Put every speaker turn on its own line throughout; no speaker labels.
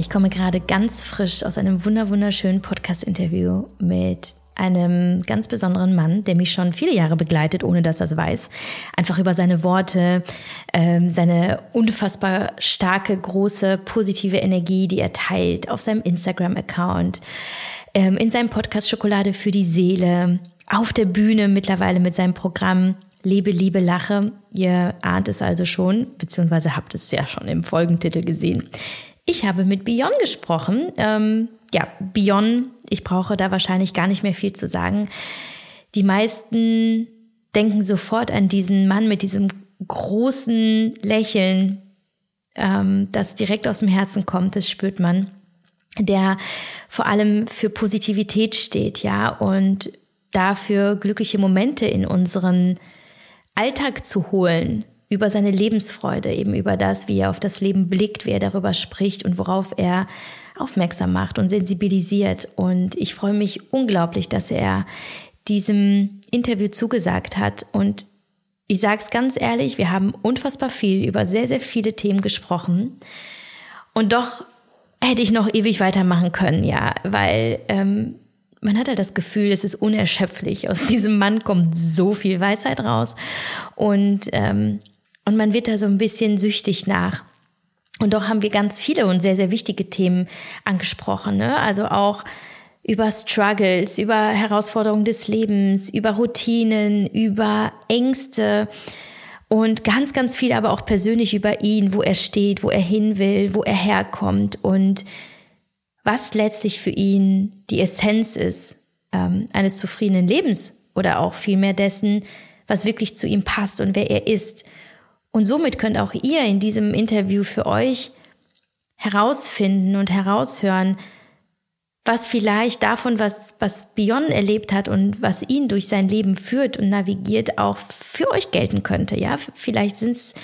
Ich komme gerade ganz frisch aus einem wunderschönen Podcast-Interview mit einem ganz besonderen Mann, der mich schon viele Jahre begleitet, ohne dass er es weiß. Einfach über seine Worte, ähm, seine unfassbar starke, große, positive Energie, die er teilt auf seinem Instagram-Account, ähm, in seinem Podcast Schokolade für die Seele, auf der Bühne mittlerweile mit seinem Programm Lebe, Liebe, Lache. Ihr ahnt es also schon, beziehungsweise habt es ja schon im Folgentitel gesehen. Ich habe mit Bion gesprochen. Ähm, ja, Bion, ich brauche da wahrscheinlich gar nicht mehr viel zu sagen. Die meisten denken sofort an diesen Mann mit diesem großen Lächeln, ähm, das direkt aus dem Herzen kommt, das spürt man, der vor allem für Positivität steht, ja, und dafür glückliche Momente in unseren Alltag zu holen, über seine Lebensfreude, eben über das, wie er auf das Leben blickt, wie er darüber spricht und worauf er aufmerksam macht und sensibilisiert. Und ich freue mich unglaublich, dass er diesem Interview zugesagt hat. Und ich sage es ganz ehrlich, wir haben unfassbar viel über sehr, sehr viele Themen gesprochen. Und doch hätte ich noch ewig weitermachen können, ja, weil ähm, man hat halt das Gefühl, es ist unerschöpflich. Aus diesem Mann kommt so viel Weisheit raus. Und, ähm, und man wird da so ein bisschen süchtig nach. Und doch haben wir ganz viele und sehr, sehr wichtige Themen angesprochen. Ne? Also auch über Struggles, über Herausforderungen des Lebens, über Routinen, über Ängste und ganz, ganz viel aber auch persönlich über ihn, wo er steht, wo er hin will, wo er herkommt und was letztlich für ihn die Essenz ist ähm, eines zufriedenen Lebens oder auch vielmehr dessen, was wirklich zu ihm passt und wer er ist. Und somit könnt auch ihr in diesem Interview für euch herausfinden und heraushören, was vielleicht davon, was, was Bion erlebt hat und was ihn durch sein Leben führt und navigiert, auch für euch gelten könnte. Ja, vielleicht sind es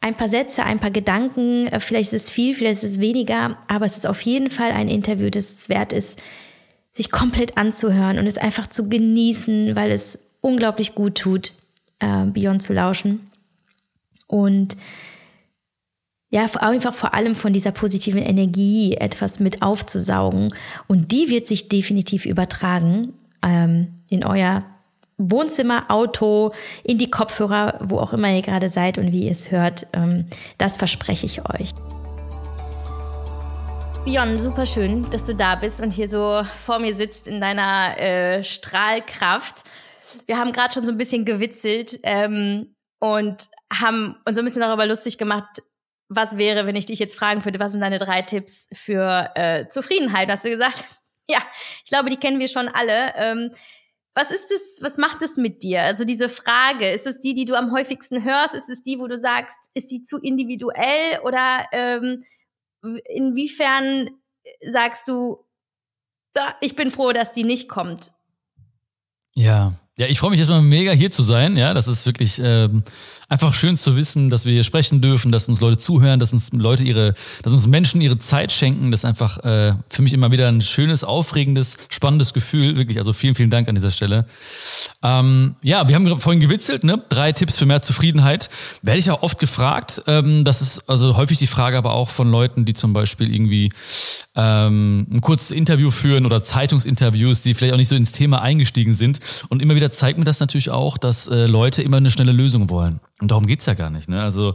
ein paar Sätze, ein paar Gedanken, äh, vielleicht ist es viel, vielleicht ist es weniger, aber es ist auf jeden Fall ein Interview, das es wert ist, sich komplett anzuhören und es einfach zu genießen, weil es unglaublich gut tut, äh, Bion zu lauschen. Und ja, einfach vor allem von dieser positiven Energie etwas mit aufzusaugen. Und die wird sich definitiv übertragen ähm, in euer Wohnzimmer, Auto, in die Kopfhörer, wo auch immer ihr gerade seid und wie ihr es hört. Ähm, das verspreche ich euch. Bion, super schön, dass du da bist und hier so vor mir sitzt in deiner äh, Strahlkraft. Wir haben gerade schon so ein bisschen gewitzelt ähm, und haben uns so ein bisschen darüber lustig gemacht, was wäre, wenn ich dich jetzt fragen würde, was sind deine drei Tipps für äh, Zufriedenheit? Hast du gesagt? Ja, ich glaube, die kennen wir schon alle. Ähm, was ist es, was macht es mit dir? Also diese Frage, ist es die, die du am häufigsten hörst? Ist es die, wo du sagst, ist die zu individuell? Oder ähm, inwiefern sagst du, ich bin froh, dass die nicht kommt?
Ja, ja, ich freue mich erstmal mega hier zu sein. Ja, das ist wirklich ähm, einfach schön zu wissen, dass wir hier sprechen dürfen, dass uns Leute zuhören, dass uns Leute ihre, dass uns Menschen ihre Zeit schenken. Das ist einfach äh, für mich immer wieder ein schönes, aufregendes, spannendes Gefühl. Wirklich, also vielen, vielen Dank an dieser Stelle. Ähm, ja, wir haben vorhin gewitzelt, ne? Drei Tipps für mehr Zufriedenheit. Werde ich auch oft gefragt. Ähm, das ist also häufig die Frage, aber auch von Leuten, die zum Beispiel irgendwie ähm, ein kurzes Interview führen oder Zeitungsinterviews, die vielleicht auch nicht so ins Thema eingestiegen sind. Und immer wieder zeigt mir das natürlich auch, dass äh, Leute immer eine schnelle Lösung wollen. Und darum geht's ja gar nicht. Ne? Also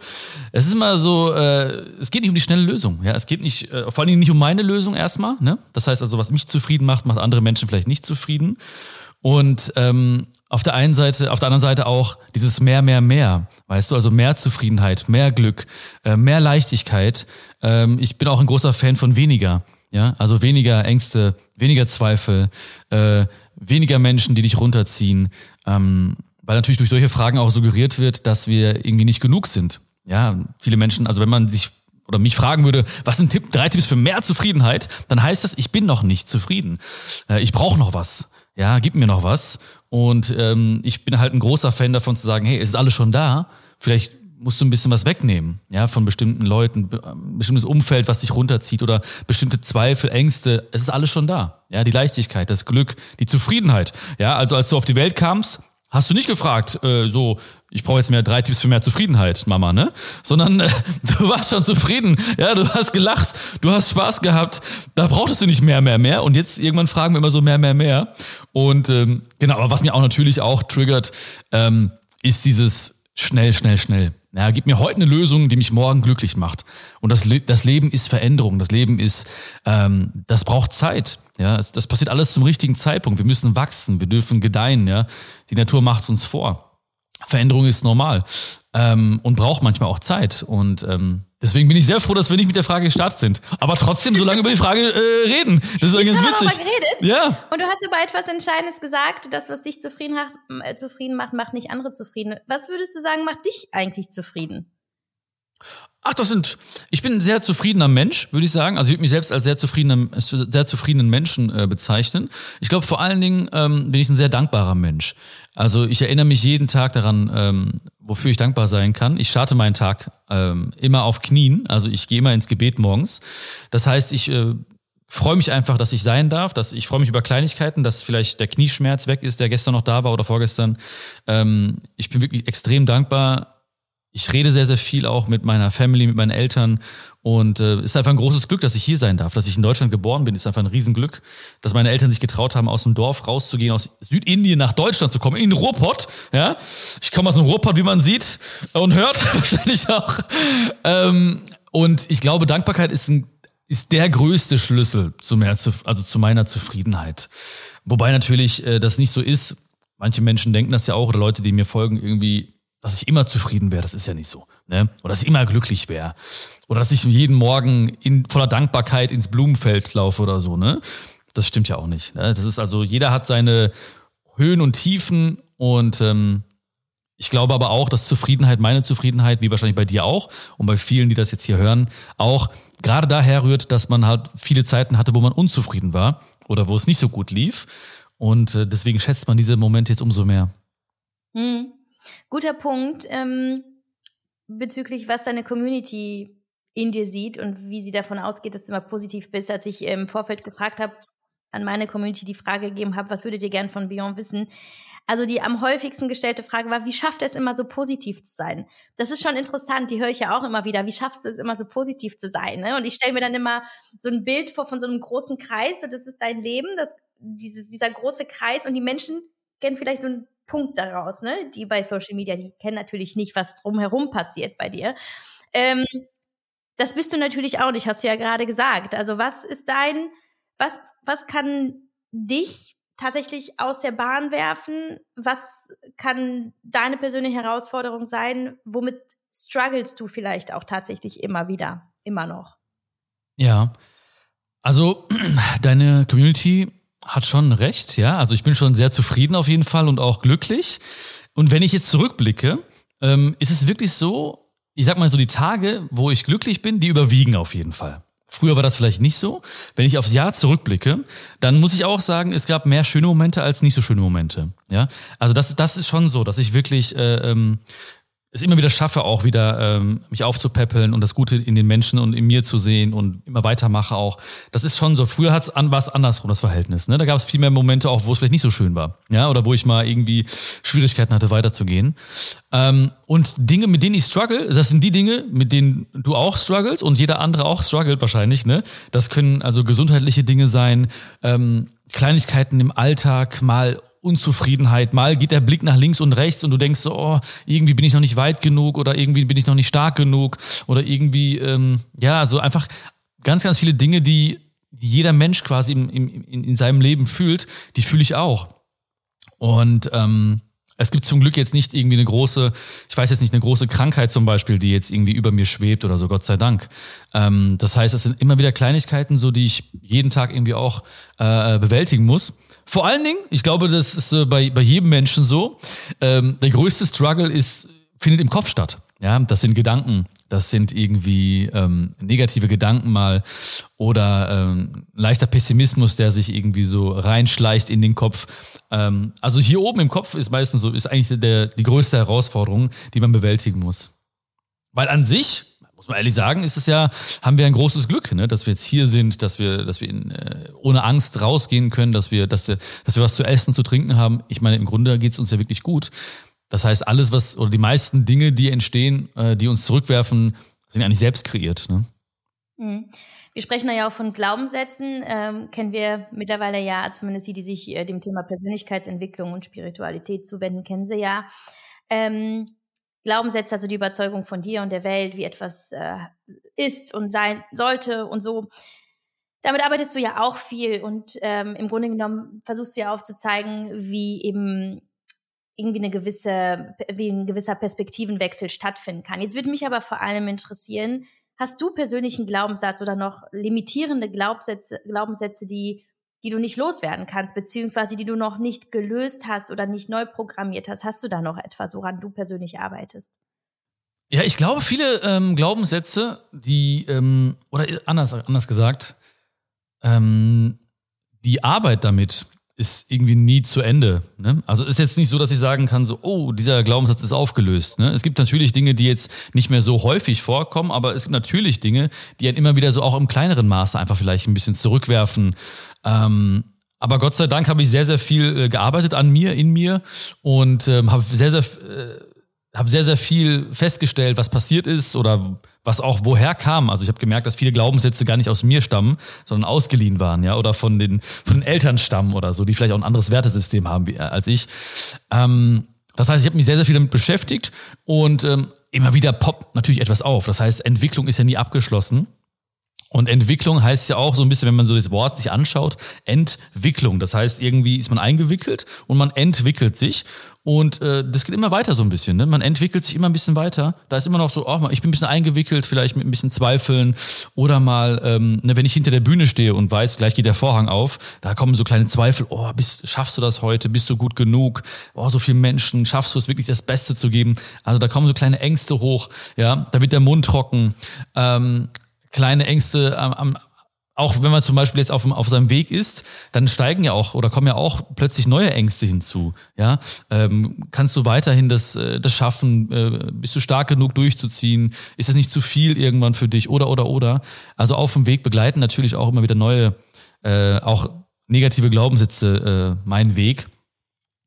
es ist immer so, äh, es geht nicht um die schnelle Lösung. Ja? Es geht nicht, äh, vor allen Dingen nicht um meine Lösung erstmal. Ne? Das heißt also, was mich zufrieden macht, macht andere Menschen vielleicht nicht zufrieden. Und ähm, auf der einen Seite, auf der anderen Seite auch dieses mehr, mehr, mehr. Weißt du, also mehr Zufriedenheit, mehr Glück, äh, mehr Leichtigkeit. Ähm, ich bin auch ein großer Fan von weniger. Ja, also weniger Ängste, weniger Zweifel, äh, weniger Menschen, die dich runterziehen. Ähm, weil natürlich durch solche Fragen auch suggeriert wird, dass wir irgendwie nicht genug sind. Ja, viele Menschen, also wenn man sich oder mich fragen würde, was sind Tipp, drei Tipps für mehr Zufriedenheit, dann heißt das, ich bin noch nicht zufrieden. Äh, ich brauche noch was. Ja, gib mir noch was. Und ähm, ich bin halt ein großer Fan davon zu sagen, hey, es ist alles schon da. Vielleicht musst du ein bisschen was wegnehmen, ja, von bestimmten Leuten, ein bestimmtes Umfeld, was dich runterzieht oder bestimmte Zweifel, Ängste. Es ist alles schon da. Ja, die Leichtigkeit, das Glück, die Zufriedenheit. Ja, also als du auf die Welt kamst, hast du nicht gefragt, äh, so, ich brauche jetzt mehr drei Tipps für mehr Zufriedenheit, Mama, ne? Sondern äh, du warst schon zufrieden, ja, du hast gelacht, du hast Spaß gehabt, da brauchtest du nicht mehr, mehr, mehr. Und jetzt irgendwann fragen wir immer so mehr, mehr, mehr. Und ähm, genau, aber was mir auch natürlich auch triggert, ähm, ist dieses schnell, schnell, schnell. Ja, gib mir heute eine Lösung, die mich morgen glücklich macht. Und das, das Leben ist Veränderung. Das Leben ist, ähm, das braucht Zeit. Ja, das passiert alles zum richtigen Zeitpunkt. Wir müssen wachsen, wir dürfen gedeihen. Ja, die Natur macht uns vor. Veränderung ist normal ähm, und braucht manchmal auch Zeit. Und ähm, Deswegen bin ich sehr froh, dass wir nicht mit der Frage gestartet sind. Aber trotzdem so lange über die Frage äh, reden. Das ist ganz witzig.
geredet. Ja. Und du hast aber etwas Entscheidendes gesagt. Das, was dich zufrieden macht, äh, zufrieden macht, macht nicht andere zufrieden. Was würdest du sagen, macht dich eigentlich zufrieden?
Ach, das sind, ich bin ein sehr zufriedener Mensch, würde ich sagen. Also ich würde mich selbst als sehr zufriedenen, sehr zufriedenen Menschen äh, bezeichnen. Ich glaube, vor allen Dingen ähm, bin ich ein sehr dankbarer Mensch. Also ich erinnere mich jeden Tag daran, ähm, wofür ich dankbar sein kann. Ich starte meinen Tag ähm, immer auf Knien, also ich gehe immer ins Gebet morgens. Das heißt, ich äh, freue mich einfach, dass ich sein darf, dass ich freue mich über Kleinigkeiten, dass vielleicht der Knieschmerz weg ist, der gestern noch da war oder vorgestern. Ähm, ich bin wirklich extrem dankbar ich rede sehr, sehr viel auch mit meiner Family, mit meinen Eltern. Und es äh, ist einfach ein großes Glück, dass ich hier sein darf, dass ich in Deutschland geboren bin. Ist einfach ein Riesenglück, dass meine Eltern sich getraut haben, aus dem Dorf rauszugehen, aus Südindien nach Deutschland zu kommen, in Ruhrpott. Ja, ich komme aus dem Ruhrpott, wie man sieht und hört wahrscheinlich auch. Ähm, und ich glaube, Dankbarkeit ist ein ist der größte Schlüssel zu mehr, also zu meiner Zufriedenheit. Wobei natürlich äh, das nicht so ist. Manche Menschen denken das ja auch oder Leute, die mir folgen, irgendwie dass ich immer zufrieden wäre, das ist ja nicht so. Ne? Oder dass ich immer glücklich wäre. Oder dass ich jeden Morgen in voller Dankbarkeit ins Blumenfeld laufe oder so. Ne? Das stimmt ja auch nicht. Ne? Das ist also, jeder hat seine Höhen und Tiefen und ähm, ich glaube aber auch, dass Zufriedenheit, meine Zufriedenheit, wie wahrscheinlich bei dir auch und bei vielen, die das jetzt hier hören, auch gerade daher rührt, dass man halt viele Zeiten hatte, wo man unzufrieden war oder wo es nicht so gut lief. Und äh, deswegen schätzt man diese Momente jetzt umso mehr.
Mhm. Guter Punkt ähm, bezüglich, was deine Community in dir sieht und wie sie davon ausgeht, dass du immer positiv bist. Als ich im Vorfeld gefragt habe, an meine Community die Frage gegeben habe, was würdet ihr gern von Beyond wissen? Also die am häufigsten gestellte Frage war, wie schafft es immer so positiv zu sein? Das ist schon interessant, die höre ich ja auch immer wieder. Wie schaffst du es immer so positiv zu sein? Ne? Und ich stelle mir dann immer so ein Bild vor von so einem großen Kreis und das ist dein Leben, das, dieses, dieser große Kreis und die Menschen kennen vielleicht so ein Punkt daraus, ne? Die bei Social Media, die kennen natürlich nicht, was drumherum passiert bei dir. Ähm, das bist du natürlich auch nicht, hast du ja gerade gesagt. Also was ist dein, was, was kann dich tatsächlich aus der Bahn werfen? Was kann deine persönliche Herausforderung sein? Womit struggles du vielleicht auch tatsächlich immer wieder, immer noch?
Ja, also deine Community hat schon recht, ja. Also ich bin schon sehr zufrieden auf jeden Fall und auch glücklich. Und wenn ich jetzt zurückblicke, ähm, ist es wirklich so, ich sag mal so, die Tage, wo ich glücklich bin, die überwiegen auf jeden Fall. Früher war das vielleicht nicht so. Wenn ich aufs Jahr zurückblicke, dann muss ich auch sagen, es gab mehr schöne Momente als nicht so schöne Momente. Ja, also das, das ist schon so, dass ich wirklich äh, ähm, es immer wieder schaffe, auch wieder ähm, mich aufzupäppeln und das Gute in den Menschen und in mir zu sehen und immer weitermache auch. Das ist schon so. Früher hat's an, war andersrum, das Verhältnis. Ne? Da gab es viel mehr Momente auch, wo es vielleicht nicht so schön war. Ja, oder wo ich mal irgendwie Schwierigkeiten hatte, weiterzugehen. Ähm, und Dinge, mit denen ich struggle, das sind die Dinge, mit denen du auch struggles und jeder andere auch struggelt wahrscheinlich. Ne? Das können also gesundheitliche Dinge sein, ähm, Kleinigkeiten im Alltag, mal Unzufriedenheit. Mal geht der Blick nach links und rechts und du denkst so, oh, irgendwie bin ich noch nicht weit genug oder irgendwie bin ich noch nicht stark genug oder irgendwie, ähm, ja, so einfach ganz, ganz viele Dinge, die jeder Mensch quasi im, im, in, in seinem Leben fühlt, die fühle ich auch. Und ähm, es gibt zum Glück jetzt nicht irgendwie eine große, ich weiß jetzt nicht, eine große Krankheit zum Beispiel, die jetzt irgendwie über mir schwebt oder so, Gott sei Dank. Ähm, das heißt, es sind immer wieder Kleinigkeiten, so die ich jeden Tag irgendwie auch äh, bewältigen muss. Vor allen Dingen, ich glaube, das ist äh, bei, bei jedem Menschen so, ähm, der größte Struggle ist, findet im Kopf statt. Ja, das sind Gedanken, das sind irgendwie ähm, negative Gedanken mal oder ähm, leichter Pessimismus, der sich irgendwie so reinschleicht in den Kopf. Ähm, also hier oben im Kopf ist meistens so, ist eigentlich der, die größte Herausforderung, die man bewältigen muss. Weil an sich, muss man ehrlich sagen, ist es ja, haben wir ein großes Glück, ne, dass wir jetzt hier sind, dass wir, dass wir in, äh, ohne Angst rausgehen können, dass wir, dass, wir, dass wir was zu essen, zu trinken haben. Ich meine, im Grunde geht es uns ja wirklich gut. Das heißt, alles, was, oder die meisten Dinge, die entstehen, äh, die uns zurückwerfen, sind eigentlich selbst kreiert. Ne?
Mhm. Wir sprechen ja auch von Glaubenssätzen, ähm, kennen wir mittlerweile ja, zumindest die, die sich äh, dem Thema Persönlichkeitsentwicklung und Spiritualität zuwenden, kennen sie ja. Ähm, Glaubenssätze, also die Überzeugung von dir und der Welt, wie etwas äh, ist und sein sollte und so. Damit arbeitest du ja auch viel und ähm, im Grunde genommen versuchst du ja aufzuzeigen, wie eben irgendwie eine gewisse, wie ein gewisser Perspektivenwechsel stattfinden kann. Jetzt würde mich aber vor allem interessieren, hast du persönlichen Glaubenssatz oder noch limitierende Glaubenssätze, Glaubenssätze, die die du nicht loswerden kannst, beziehungsweise die du noch nicht gelöst hast oder nicht neu programmiert hast. Hast du da noch etwas, woran du persönlich arbeitest?
Ja, ich glaube, viele ähm, Glaubenssätze, die, ähm, oder anders, anders gesagt, ähm, die Arbeit damit ist irgendwie nie zu Ende. Ne? Also ist jetzt nicht so, dass ich sagen kann, so, oh, dieser Glaubenssatz ist aufgelöst. Ne? Es gibt natürlich Dinge, die jetzt nicht mehr so häufig vorkommen, aber es gibt natürlich Dinge, die einen immer wieder so auch im kleineren Maße einfach vielleicht ein bisschen zurückwerfen. Ähm, aber Gott sei Dank habe ich sehr, sehr viel äh, gearbeitet an mir, in mir und ähm, habe sehr, sehr, äh, habe sehr, sehr viel festgestellt, was passiert ist oder was auch woher kam. Also ich habe gemerkt, dass viele Glaubenssätze gar nicht aus mir stammen, sondern ausgeliehen waren, ja, oder von den, von den Eltern stammen oder so, die vielleicht auch ein anderes Wertesystem haben wie, äh, als ich. Ähm, das heißt, ich habe mich sehr, sehr viel damit beschäftigt und ähm, immer wieder poppt natürlich etwas auf. Das heißt, Entwicklung ist ja nie abgeschlossen. Und Entwicklung heißt ja auch so ein bisschen, wenn man so das Wort sich anschaut, Entwicklung. Das heißt, irgendwie ist man eingewickelt und man entwickelt sich. Und äh, das geht immer weiter so ein bisschen. Ne? Man entwickelt sich immer ein bisschen weiter. Da ist immer noch so, oh, ich bin ein bisschen eingewickelt, vielleicht mit ein bisschen Zweifeln. Oder mal, ähm, ne, wenn ich hinter der Bühne stehe und weiß, gleich geht der Vorhang auf, da kommen so kleine Zweifel. Oh, bist, schaffst du das heute? Bist du gut genug? Oh, so viele Menschen, schaffst du es wirklich das Beste zu geben? Also da kommen so kleine Ängste hoch. Ja, da wird der Mund trocken. Ähm, kleine Ängste am, am auch wenn man zum Beispiel jetzt auf, auf seinem Weg ist, dann steigen ja auch oder kommen ja auch plötzlich neue Ängste hinzu. Ja, ähm, kannst du weiterhin das, äh, das schaffen? Äh, bist du stark genug durchzuziehen? Ist es nicht zu viel irgendwann für dich? Oder oder oder? Also auf dem Weg begleiten natürlich auch immer wieder neue, äh, auch negative Glaubenssätze äh, mein Weg.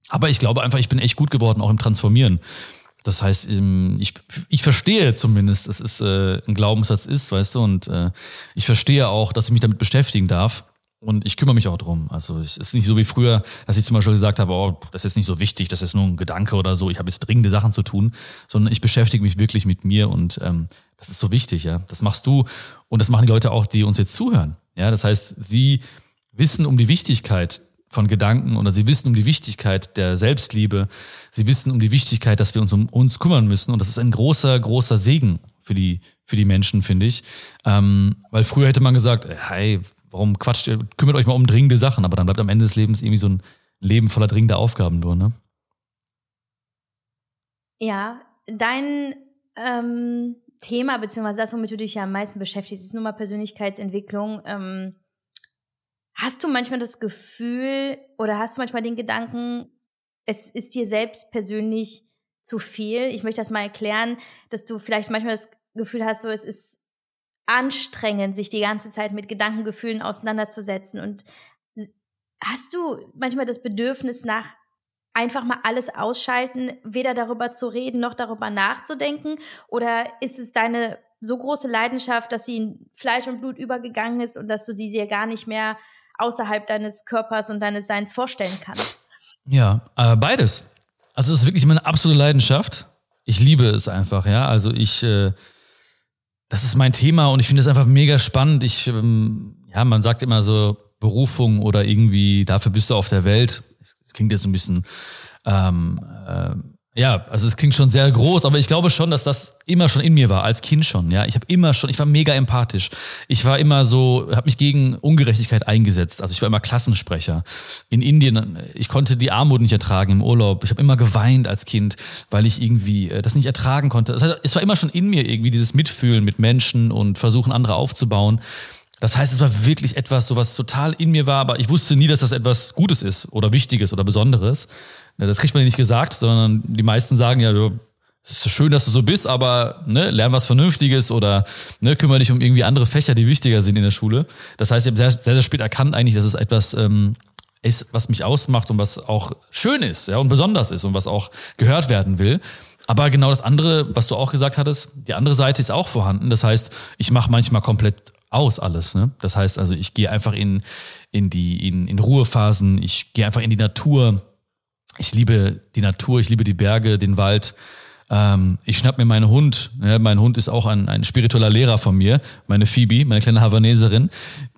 Aber ich glaube einfach, ich bin echt gut geworden, auch im Transformieren. Das heißt, ich, ich verstehe zumindest, dass es äh, ein Glaubenssatz ist, weißt du, und äh, ich verstehe auch, dass ich mich damit beschäftigen darf. Und ich kümmere mich auch drum. Also es ist nicht so wie früher, dass ich zum Beispiel gesagt habe, oh, das ist nicht so wichtig, das ist nur ein Gedanke oder so, ich habe jetzt dringende Sachen zu tun, sondern ich beschäftige mich wirklich mit mir und ähm, das ist so wichtig, ja. Das machst du und das machen die Leute auch, die uns jetzt zuhören. Ja, das heißt, sie wissen um die Wichtigkeit von Gedanken oder sie wissen um die Wichtigkeit der Selbstliebe. Sie wissen um die Wichtigkeit, dass wir uns um uns kümmern müssen. Und das ist ein großer, großer Segen für die, für die Menschen, finde ich. Ähm, weil früher hätte man gesagt, hey, warum quatscht ihr, kümmert euch mal um dringende Sachen, aber dann bleibt am Ende des Lebens irgendwie so ein Leben voller dringender Aufgaben nur, ne?
Ja, dein ähm, Thema, beziehungsweise das, womit du dich ja am meisten beschäftigst, ist nun mal Persönlichkeitsentwicklung. Ähm, Hast du manchmal das Gefühl oder hast du manchmal den Gedanken, es ist dir selbst persönlich zu viel? Ich möchte das mal erklären, dass du vielleicht manchmal das Gefühl hast, so es ist anstrengend, sich die ganze Zeit mit Gedankengefühlen auseinanderzusetzen. Und hast du manchmal das Bedürfnis nach einfach mal alles ausschalten, weder darüber zu reden noch darüber nachzudenken? Oder ist es deine so große Leidenschaft, dass sie in Fleisch und Blut übergegangen ist und dass du sie dir gar nicht mehr außerhalb deines Körpers und deines Seins vorstellen kannst?
Ja, äh, beides. Also es ist wirklich meine absolute Leidenschaft. Ich liebe es einfach, ja. Also ich, äh, das ist mein Thema und ich finde es einfach mega spannend. Ich, ähm, ja, man sagt immer so Berufung oder irgendwie dafür bist du auf der Welt. Das klingt jetzt so ein bisschen ähm, äh, ja, also es klingt schon sehr groß, aber ich glaube schon, dass das immer schon in mir war, als Kind schon. Ja, ich habe immer schon, ich war mega empathisch. Ich war immer so, habe mich gegen Ungerechtigkeit eingesetzt. Also ich war immer Klassensprecher. In Indien, ich konnte die Armut nicht ertragen im Urlaub. Ich habe immer geweint als Kind, weil ich irgendwie äh, das nicht ertragen konnte. Das heißt, es war immer schon in mir irgendwie dieses Mitfühlen mit Menschen und versuchen andere aufzubauen. Das heißt, es war wirklich etwas, so was total in mir war, aber ich wusste nie, dass das etwas Gutes ist oder Wichtiges oder Besonderes. Das kriegt man nicht gesagt, sondern die meisten sagen ja, es ist schön, dass du so bist, aber ne, lern was Vernünftiges oder ne, kümmere dich um irgendwie andere Fächer, die wichtiger sind in der Schule. Das heißt, ich habe sehr, sehr, sehr spät erkannt eigentlich, dass es etwas ähm, ist, was mich ausmacht und was auch schön ist ja, und besonders ist und was auch gehört werden will. Aber genau das andere, was du auch gesagt hattest, die andere Seite ist auch vorhanden. Das heißt, ich mache manchmal komplett aus alles. Ne? Das heißt also, ich gehe einfach in, in die in, in Ruhephasen, ich gehe einfach in die Natur. Ich liebe die Natur, ich liebe die Berge, den Wald. Ähm, ich schnapp mir meinen Hund. Ja, mein Hund ist auch ein, ein spiritueller Lehrer von mir. Meine Phoebe, meine kleine Havaneserin,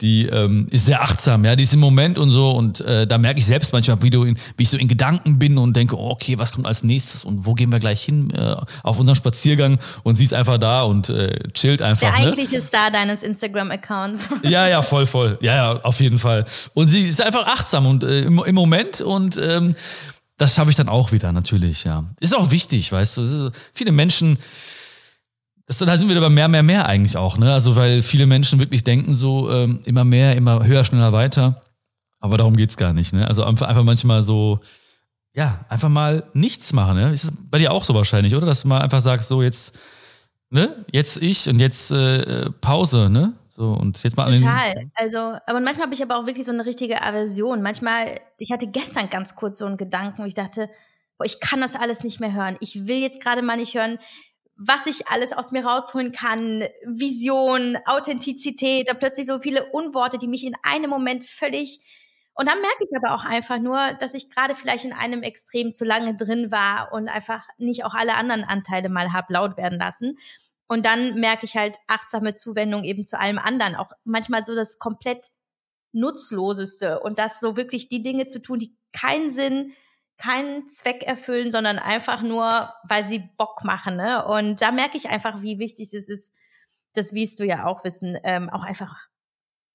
die ähm, ist sehr achtsam. Ja, die ist im Moment und so. Und äh, da merke ich selbst manchmal, wie, du in, wie ich so in Gedanken bin und denke, oh, okay, was kommt als nächstes und wo gehen wir gleich hin äh, auf unseren Spaziergang? Und sie ist einfach da und äh, chillt einfach.
Der ne? eigentliche Star deines Instagram-Accounts.
Ja, ja, voll, voll. Ja, ja, auf jeden Fall. Und sie ist einfach achtsam und äh, im, im Moment und ähm, das schaffe ich dann auch wieder, natürlich, ja. Ist auch wichtig, weißt du. Viele Menschen, das, da sind wir bei mehr, mehr, mehr eigentlich auch, ne? Also, weil viele Menschen wirklich denken so, ähm, immer mehr, immer höher, schneller, weiter. Aber darum geht's gar nicht, ne? Also einfach, einfach manchmal so, ja, einfach mal nichts machen, ne? Ist es bei dir auch so wahrscheinlich, oder? Dass du mal einfach sagst, so jetzt, ne? Jetzt ich und jetzt äh, Pause, ne? So, und jetzt mal
Total. Also, aber manchmal habe ich aber auch wirklich so eine richtige Aversion. Manchmal, ich hatte gestern ganz kurz so einen Gedanken, wo ich dachte, boah, ich kann das alles nicht mehr hören. Ich will jetzt gerade mal nicht hören, was ich alles aus mir rausholen kann. Vision, Authentizität, da plötzlich so viele Unworte, die mich in einem Moment völlig und dann merke ich aber auch einfach nur, dass ich gerade vielleicht in einem Extrem zu lange drin war und einfach nicht auch alle anderen Anteile mal hab laut werden lassen. Und dann merke ich halt achtsame Zuwendung eben zu allem anderen. Auch manchmal so das komplett Nutzloseste und das so wirklich die Dinge zu tun, die keinen Sinn, keinen Zweck erfüllen, sondern einfach nur, weil sie Bock machen. Ne? Und da merke ich einfach, wie wichtig es ist, das wirst du ja auch wissen, ähm, auch einfach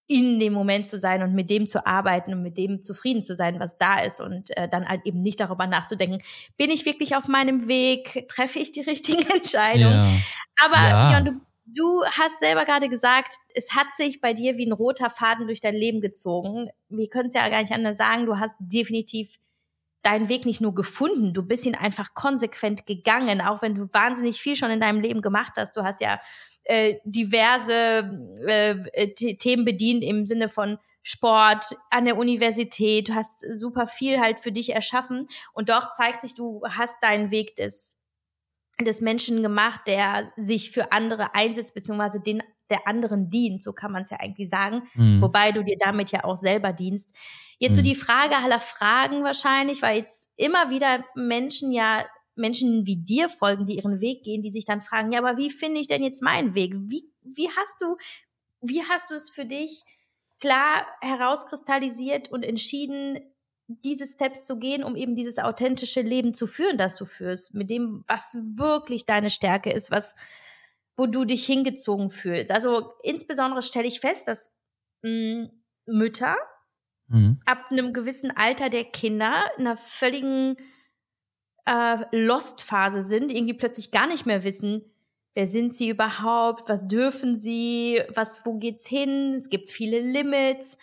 in dem Moment zu sein und mit dem zu arbeiten und mit dem zufrieden zu sein, was da ist und äh, dann halt eben nicht darüber nachzudenken, bin ich wirklich auf meinem Weg, treffe ich die richtigen Entscheidungen. Ja. Aber ja. Jon, du, du hast selber gerade gesagt, es hat sich bei dir wie ein roter Faden durch dein Leben gezogen. Wir können es ja gar nicht anders sagen, du hast definitiv deinen Weg nicht nur gefunden, du bist ihn einfach konsequent gegangen, auch wenn du wahnsinnig viel schon in deinem Leben gemacht hast. Du hast ja äh, diverse äh, Themen bedient im Sinne von Sport, an der Universität, du hast super viel halt für dich erschaffen und doch zeigt sich, du hast deinen Weg des, des Menschen gemacht, der sich für andere einsetzt, beziehungsweise den der anderen dient, so kann man es ja eigentlich sagen, mhm. wobei du dir damit ja auch selber dienst. Jetzt mhm. so die Frage aller Fragen wahrscheinlich, weil jetzt immer wieder Menschen ja Menschen wie dir folgen, die ihren Weg gehen, die sich dann fragen, ja, aber wie finde ich denn jetzt meinen Weg? Wie, wie hast du, wie hast du es für dich klar herauskristallisiert und entschieden, diese Steps zu gehen, um eben dieses authentische Leben zu führen, das du führst, mit dem, was wirklich deine Stärke ist, was, wo du dich hingezogen fühlst. Also insbesondere stelle ich fest, dass mh, mm, Mütter mhm. ab einem gewissen Alter der Kinder in einer völligen äh, Lost-Phase sind, irgendwie plötzlich gar nicht mehr wissen, wer sind sie überhaupt, was dürfen sie, was, wo geht's hin? Es gibt viele Limits.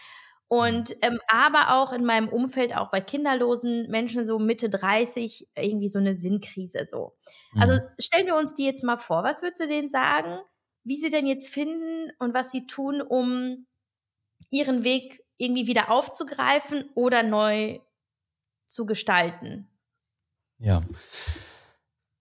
Und ähm, aber auch in meinem Umfeld, auch bei kinderlosen Menschen so Mitte 30, irgendwie so eine Sinnkrise so. Also mhm. stellen wir uns die jetzt mal vor. Was würdest du denen sagen, wie sie denn jetzt finden und was sie tun, um ihren Weg irgendwie wieder aufzugreifen oder neu zu gestalten?
Ja.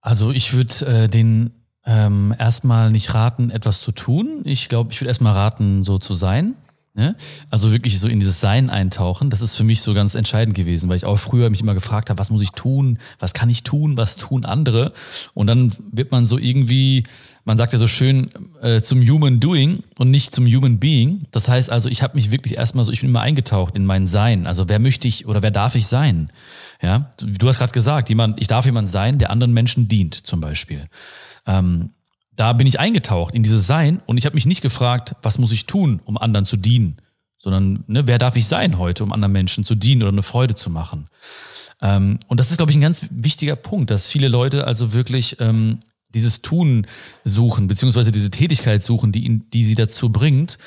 Also ich würde äh, den ähm, erstmal nicht raten, etwas zu tun. Ich glaube, ich würde erstmal raten, so zu sein. Ne? Also wirklich so in dieses Sein eintauchen. Das ist für mich so ganz entscheidend gewesen, weil ich auch früher mich immer gefragt habe, was muss ich tun, was kann ich tun, was tun andere. Und dann wird man so irgendwie, man sagt ja so schön, äh, zum Human Doing und nicht zum Human Being. Das heißt also, ich habe mich wirklich erstmal so, ich bin immer eingetaucht in mein Sein. Also wer möchte ich oder wer darf ich sein? Ja, du hast gerade gesagt, jemand, ich darf jemand sein, der anderen Menschen dient, zum Beispiel. Ähm, da bin ich eingetaucht in dieses Sein und ich habe mich nicht gefragt, was muss ich tun, um anderen zu dienen, sondern ne, wer darf ich sein heute, um anderen Menschen zu dienen oder eine Freude zu machen. Ähm, und das ist, glaube ich, ein ganz wichtiger Punkt, dass viele Leute also wirklich ähm, dieses Tun suchen, beziehungsweise diese Tätigkeit suchen, die, ihn, die sie dazu bringt,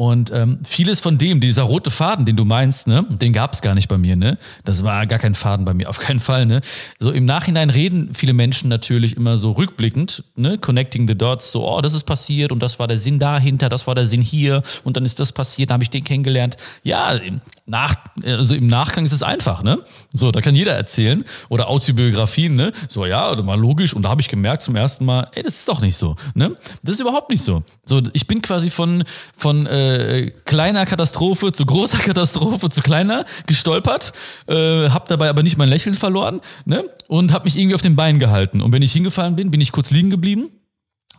Und ähm, vieles von dem, dieser rote Faden, den du meinst, ne, den gab es gar nicht bei mir, ne? Das war gar kein Faden bei mir, auf keinen Fall, ne? So im Nachhinein reden viele Menschen natürlich immer so rückblickend, ne, connecting the dots, so, oh, das ist passiert und das war der Sinn dahinter, das war der Sinn hier und dann ist das passiert, da habe ich den kennengelernt. Ja, nach, also im Nachgang ist es einfach, ne? So, da kann jeder erzählen oder Autobiografien, ne? So, ja, mal logisch und da habe ich gemerkt zum ersten Mal, ey, das ist doch nicht so, ne? Das ist überhaupt nicht so. So, ich bin quasi von von äh, äh, kleiner Katastrophe zu großer Katastrophe zu kleiner gestolpert, äh, habe dabei aber nicht mein Lächeln verloren ne? und habe mich irgendwie auf den Beinen gehalten. Und wenn ich hingefallen bin, bin ich kurz liegen geblieben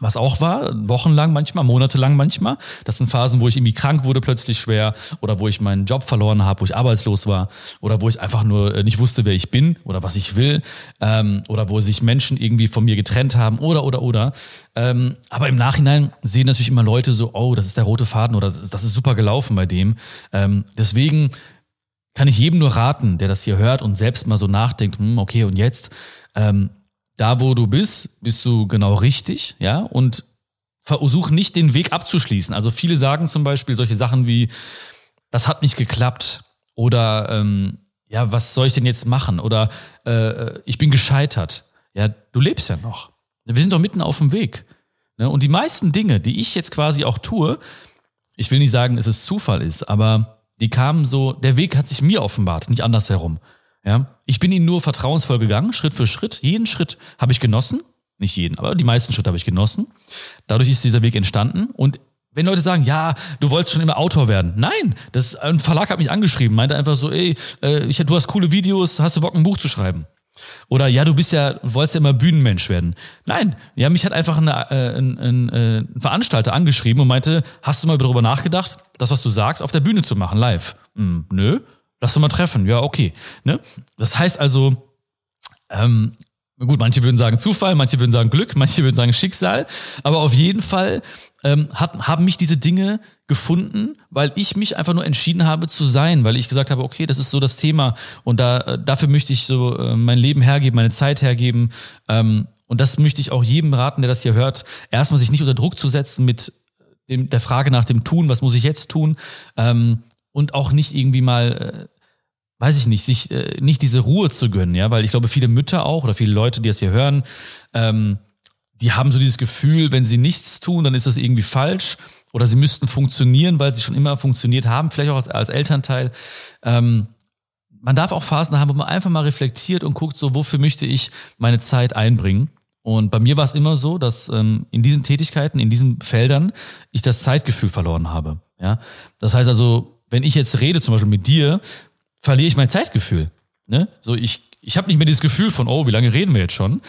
was auch war, wochenlang manchmal, monatelang manchmal. Das sind Phasen, wo ich irgendwie krank wurde, plötzlich schwer, oder wo ich meinen Job verloren habe, wo ich arbeitslos war, oder wo ich einfach nur äh, nicht wusste, wer ich bin oder was ich will, ähm, oder wo sich Menschen irgendwie von mir getrennt haben, oder, oder, oder. Ähm, aber im Nachhinein sehen natürlich immer Leute so, oh, das ist der rote Faden oder das ist super gelaufen bei dem. Ähm, deswegen kann ich jedem nur raten, der das hier hört und selbst mal so nachdenkt, hm, okay, und jetzt, ähm, da wo du bist, bist du genau richtig, ja, und versuch nicht den Weg abzuschließen. Also viele sagen zum Beispiel solche Sachen wie, das hat nicht geklappt oder ähm, ja, was soll ich denn jetzt machen? Oder äh, ich bin gescheitert. Ja, du lebst ja noch. Wir sind doch mitten auf dem Weg. Ne? Und die meisten Dinge, die ich jetzt quasi auch tue, ich will nicht sagen, dass es Zufall ist, aber die kamen so, der Weg hat sich mir offenbart, nicht andersherum. Ja, ich bin ihnen nur vertrauensvoll gegangen, Schritt für Schritt. Jeden Schritt habe ich genossen. Nicht jeden, aber die meisten Schritte habe ich genossen. Dadurch ist dieser Weg entstanden. Und wenn Leute sagen, ja, du wolltest schon immer Autor werden. Nein, das, ein Verlag hat mich angeschrieben, meinte einfach so, ey, äh, ich, du hast coole Videos, hast du Bock, ein Buch zu schreiben? Oder ja, du bist ja, wolltest ja immer Bühnenmensch werden. Nein, ja, mich hat einfach eine, äh, ein, ein, äh, ein Veranstalter angeschrieben und meinte, hast du mal darüber nachgedacht, das, was du sagst, auf der Bühne zu machen, live? Hm, nö. Lass doch mal treffen. Ja, okay. Ne? Das heißt also, ähm, gut, manche würden sagen Zufall, manche würden sagen Glück, manche würden sagen Schicksal. Aber auf jeden Fall ähm, hat, haben mich diese Dinge gefunden, weil ich mich einfach nur entschieden habe zu sein, weil ich gesagt habe, okay, das ist so das Thema und da äh, dafür möchte ich so äh, mein Leben hergeben, meine Zeit hergeben. Ähm, und das möchte ich auch jedem raten, der das hier hört, erstmal sich nicht unter Druck zu setzen mit dem, der Frage nach dem Tun, was muss ich jetzt tun? Ähm, und auch nicht irgendwie mal, äh, weiß ich nicht, sich äh, nicht diese Ruhe zu gönnen, ja, weil ich glaube, viele Mütter auch oder viele Leute, die das hier hören, ähm, die haben so dieses Gefühl, wenn sie nichts tun, dann ist das irgendwie falsch oder sie müssten funktionieren, weil sie schon immer funktioniert haben, vielleicht auch als, als Elternteil. Ähm, man darf auch Phasen haben, wo man einfach mal reflektiert und guckt, so wofür möchte ich meine Zeit einbringen. Und bei mir war es immer so, dass ähm, in diesen Tätigkeiten, in diesen Feldern, ich das Zeitgefühl verloren habe. Ja, das heißt also, wenn ich jetzt rede, zum Beispiel mit dir, verliere ich mein Zeitgefühl. Ne? So, ich, ich habe nicht mehr dieses Gefühl von, oh, wie lange reden wir jetzt schon?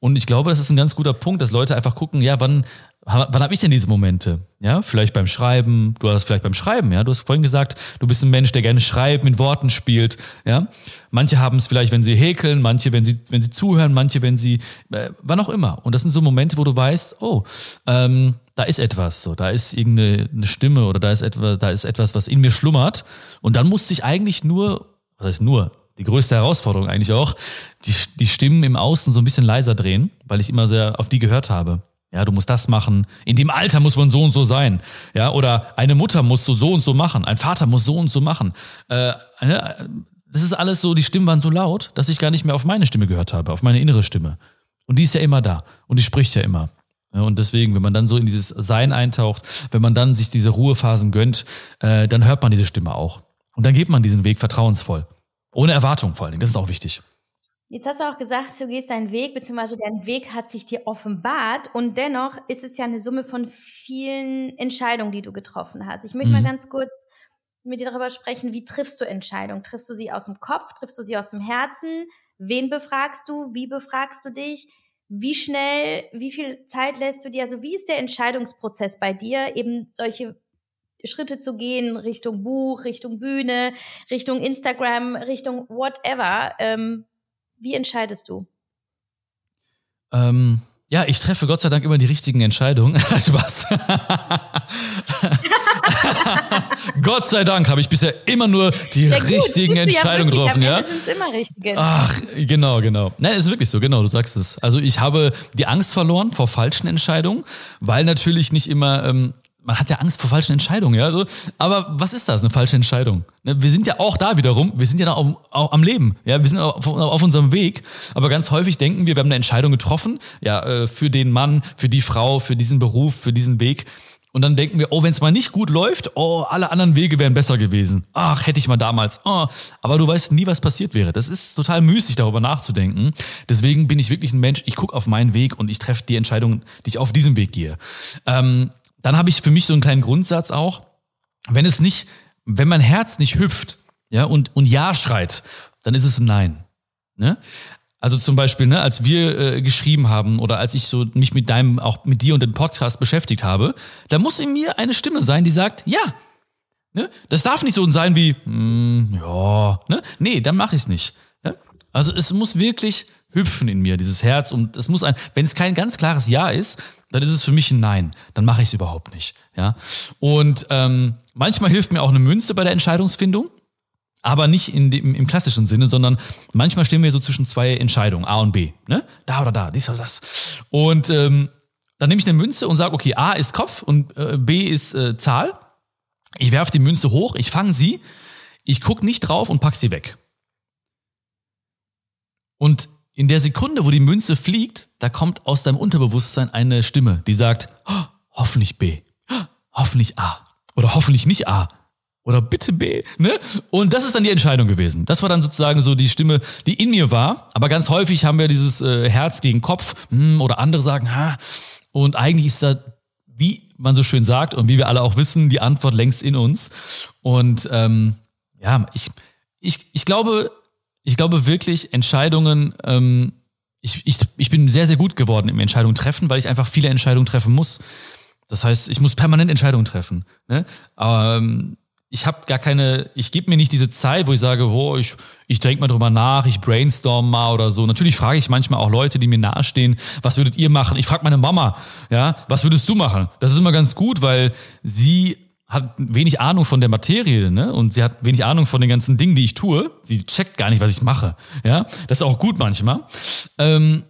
Und ich glaube, das ist ein ganz guter Punkt, dass Leute einfach gucken, ja, wann, wann habe ich denn diese Momente? Ja, vielleicht beim Schreiben, du hast vielleicht beim Schreiben, ja, du hast vorhin gesagt, du bist ein Mensch, der gerne schreibt, mit Worten spielt, ja. Manche haben es vielleicht, wenn sie häkeln, manche, wenn sie, wenn sie zuhören, manche, wenn sie, äh, wann auch immer. Und das sind so Momente, wo du weißt, oh, ähm, da ist etwas, so, da ist irgendeine Stimme oder da ist etwas, da ist etwas, was in mir schlummert. Und dann muss sich eigentlich nur, was heißt nur, die größte Herausforderung eigentlich auch, die, die Stimmen im Außen so ein bisschen leiser drehen, weil ich immer sehr auf die gehört habe. Ja, du musst das machen. In dem Alter muss man so und so sein. Ja, oder eine Mutter muss so, und so machen. Ein Vater muss so und so machen. Äh, ne, das ist alles so, die Stimmen waren so laut, dass ich gar nicht mehr auf meine Stimme gehört habe, auf meine innere Stimme. Und die ist ja immer da. Und die spricht ja immer. Und deswegen, wenn man dann so in dieses Sein eintaucht, wenn man dann sich diese Ruhephasen gönnt, äh, dann hört man diese Stimme auch. Und dann geht man diesen Weg vertrauensvoll. Ohne Erwartung vor allen Dingen. Das ist auch wichtig.
Jetzt hast du auch gesagt, du gehst deinen Weg, beziehungsweise dein Weg hat sich dir offenbart und dennoch ist es ja eine Summe von vielen Entscheidungen, die du getroffen hast. Ich möchte mhm. mal ganz kurz mit dir darüber sprechen, wie triffst du Entscheidungen? Triffst du sie aus dem Kopf? Triffst du sie aus dem Herzen? Wen befragst du? Wie befragst du dich? Wie schnell, wie viel Zeit lässt du dir? Also wie ist der Entscheidungsprozess bei dir, eben solche Schritte zu gehen Richtung Buch, Richtung Bühne, Richtung Instagram, Richtung whatever? Ähm, wie entscheidest du?
Ähm, ja, ich treffe Gott sei Dank immer die richtigen Entscheidungen. Spaß. Gott sei Dank habe ich bisher immer nur die ja, gut, richtigen Entscheidungen ja getroffen, ja? Sind immer richtige. Ach, genau, genau. Nein, ist wirklich so, genau, du sagst es. Also ich habe die Angst verloren vor falschen Entscheidungen, weil natürlich nicht immer ähm, man hat ja Angst vor falschen Entscheidungen, ja. So. Aber was ist das, eine falsche Entscheidung? Ne, wir sind ja auch da wiederum, wir sind ja auch, auch am Leben, ja, wir sind auf, auf, unserem Weg. Aber ganz häufig denken wir, wir haben eine Entscheidung getroffen, ja, äh, für den Mann, für die Frau, für diesen Beruf, für diesen Weg. Und dann denken wir, oh, wenn es mal nicht gut läuft, oh, alle anderen Wege wären besser gewesen. Ach, hätte ich mal damals. Oh. Aber du weißt nie, was passiert wäre. Das ist total müßig, darüber nachzudenken. Deswegen bin ich wirklich ein Mensch, ich gucke auf meinen Weg und ich treffe die Entscheidungen, die ich auf diesem Weg gehe. Ähm, dann habe ich für mich so einen kleinen Grundsatz auch, wenn es nicht, wenn mein Herz nicht hüpft, ja, und, und Ja schreit, dann ist es ein Nein. Ne? Also zum Beispiel, ne, als wir äh, geschrieben haben oder als ich so mich mit deinem, auch mit dir und dem Podcast beschäftigt habe, da muss in mir eine Stimme sein, die sagt, ja. Ne? Das darf nicht so sein wie, mm, ja, ne? Nee, dann mache ich es nicht. Ne? Also es muss wirklich hüpfen in mir, dieses Herz. Und es muss ein, wenn es kein ganz klares Ja ist, dann ist es für mich ein Nein. Dann mache ich es überhaupt nicht. Ja. Und ähm, manchmal hilft mir auch eine Münze bei der Entscheidungsfindung, aber nicht in dem, im klassischen Sinne, sondern manchmal stehen wir so zwischen zwei Entscheidungen, A und B. Ne? Da oder da, dies oder das. Und ähm, dann nehme ich eine Münze und sage, okay, A ist Kopf und äh, B ist äh, Zahl. Ich werfe die Münze hoch, ich fange sie, ich gucke nicht drauf und pack sie weg. Und in der Sekunde, wo die Münze fliegt, da kommt aus deinem Unterbewusstsein eine Stimme, die sagt, oh, hoffentlich B, hoffentlich A oder hoffentlich nicht A oder bitte B, ne? Und das ist dann die Entscheidung gewesen. Das war dann sozusagen so die Stimme, die in mir war. Aber ganz häufig haben wir dieses äh, Herz gegen Kopf hm, oder andere sagen, ha. Und eigentlich ist da, wie man so schön sagt und wie wir alle auch wissen, die Antwort längst in uns. Und ähm, ja, ich, ich, ich glaube, ich glaube wirklich, Entscheidungen, ähm, ich, ich, ich bin sehr, sehr gut geworden im Entscheidungen treffen, weil ich einfach viele Entscheidungen treffen muss. Das heißt, ich muss permanent Entscheidungen treffen. Ne? Aber ähm, ich habe gar keine, ich gebe mir nicht diese Zeit, wo ich sage, oh, ich, ich denke mal drüber nach, ich brainstorm mal oder so. Natürlich frage ich manchmal auch Leute, die mir nahestehen, was würdet ihr machen? Ich frage meine Mama, ja, was würdest du machen? Das ist immer ganz gut, weil sie hat wenig Ahnung von der Materie, ne? Und sie hat wenig Ahnung von den ganzen Dingen, die ich tue. Sie checkt gar nicht, was ich mache. Ja, das ist auch gut manchmal. Ähm,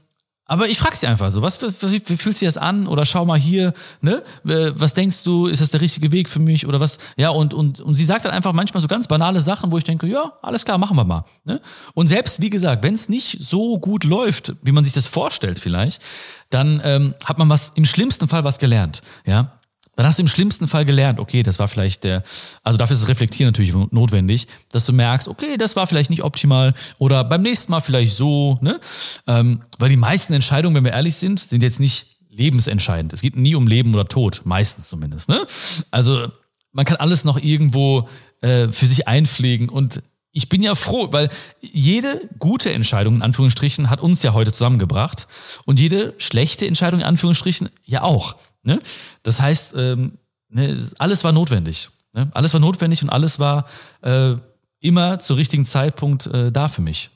aber ich frage sie einfach so, was, wie, wie fühlt sich das an? Oder schau mal hier, ne? Was denkst du, ist das der richtige Weg für mich? Oder was? Ja, und, und, und sie sagt dann einfach manchmal so ganz banale Sachen, wo ich denke, ja, alles klar, machen wir mal. Ne? Und selbst, wie gesagt, wenn es nicht so gut läuft, wie man sich das vorstellt vielleicht, dann ähm, hat man was im schlimmsten Fall was gelernt. Ja, dann hast du im schlimmsten Fall gelernt, okay, das war vielleicht der, also dafür ist das Reflektieren natürlich notwendig, dass du merkst, okay, das war vielleicht nicht optimal oder beim nächsten Mal vielleicht so, ne? Ähm, weil die meisten Entscheidungen, wenn wir ehrlich sind, sind jetzt nicht lebensentscheidend. Es geht nie um Leben oder Tod, meistens zumindest, ne? Also man kann alles noch irgendwo äh, für sich einpflegen und ich bin ja froh, weil jede gute Entscheidung in Anführungsstrichen hat uns ja heute zusammengebracht und jede schlechte Entscheidung in Anführungsstrichen ja auch. Ne? Das heißt, ähm, ne, alles war notwendig. Ne? Alles war notwendig und alles war äh, immer zur richtigen Zeitpunkt äh, da für mich.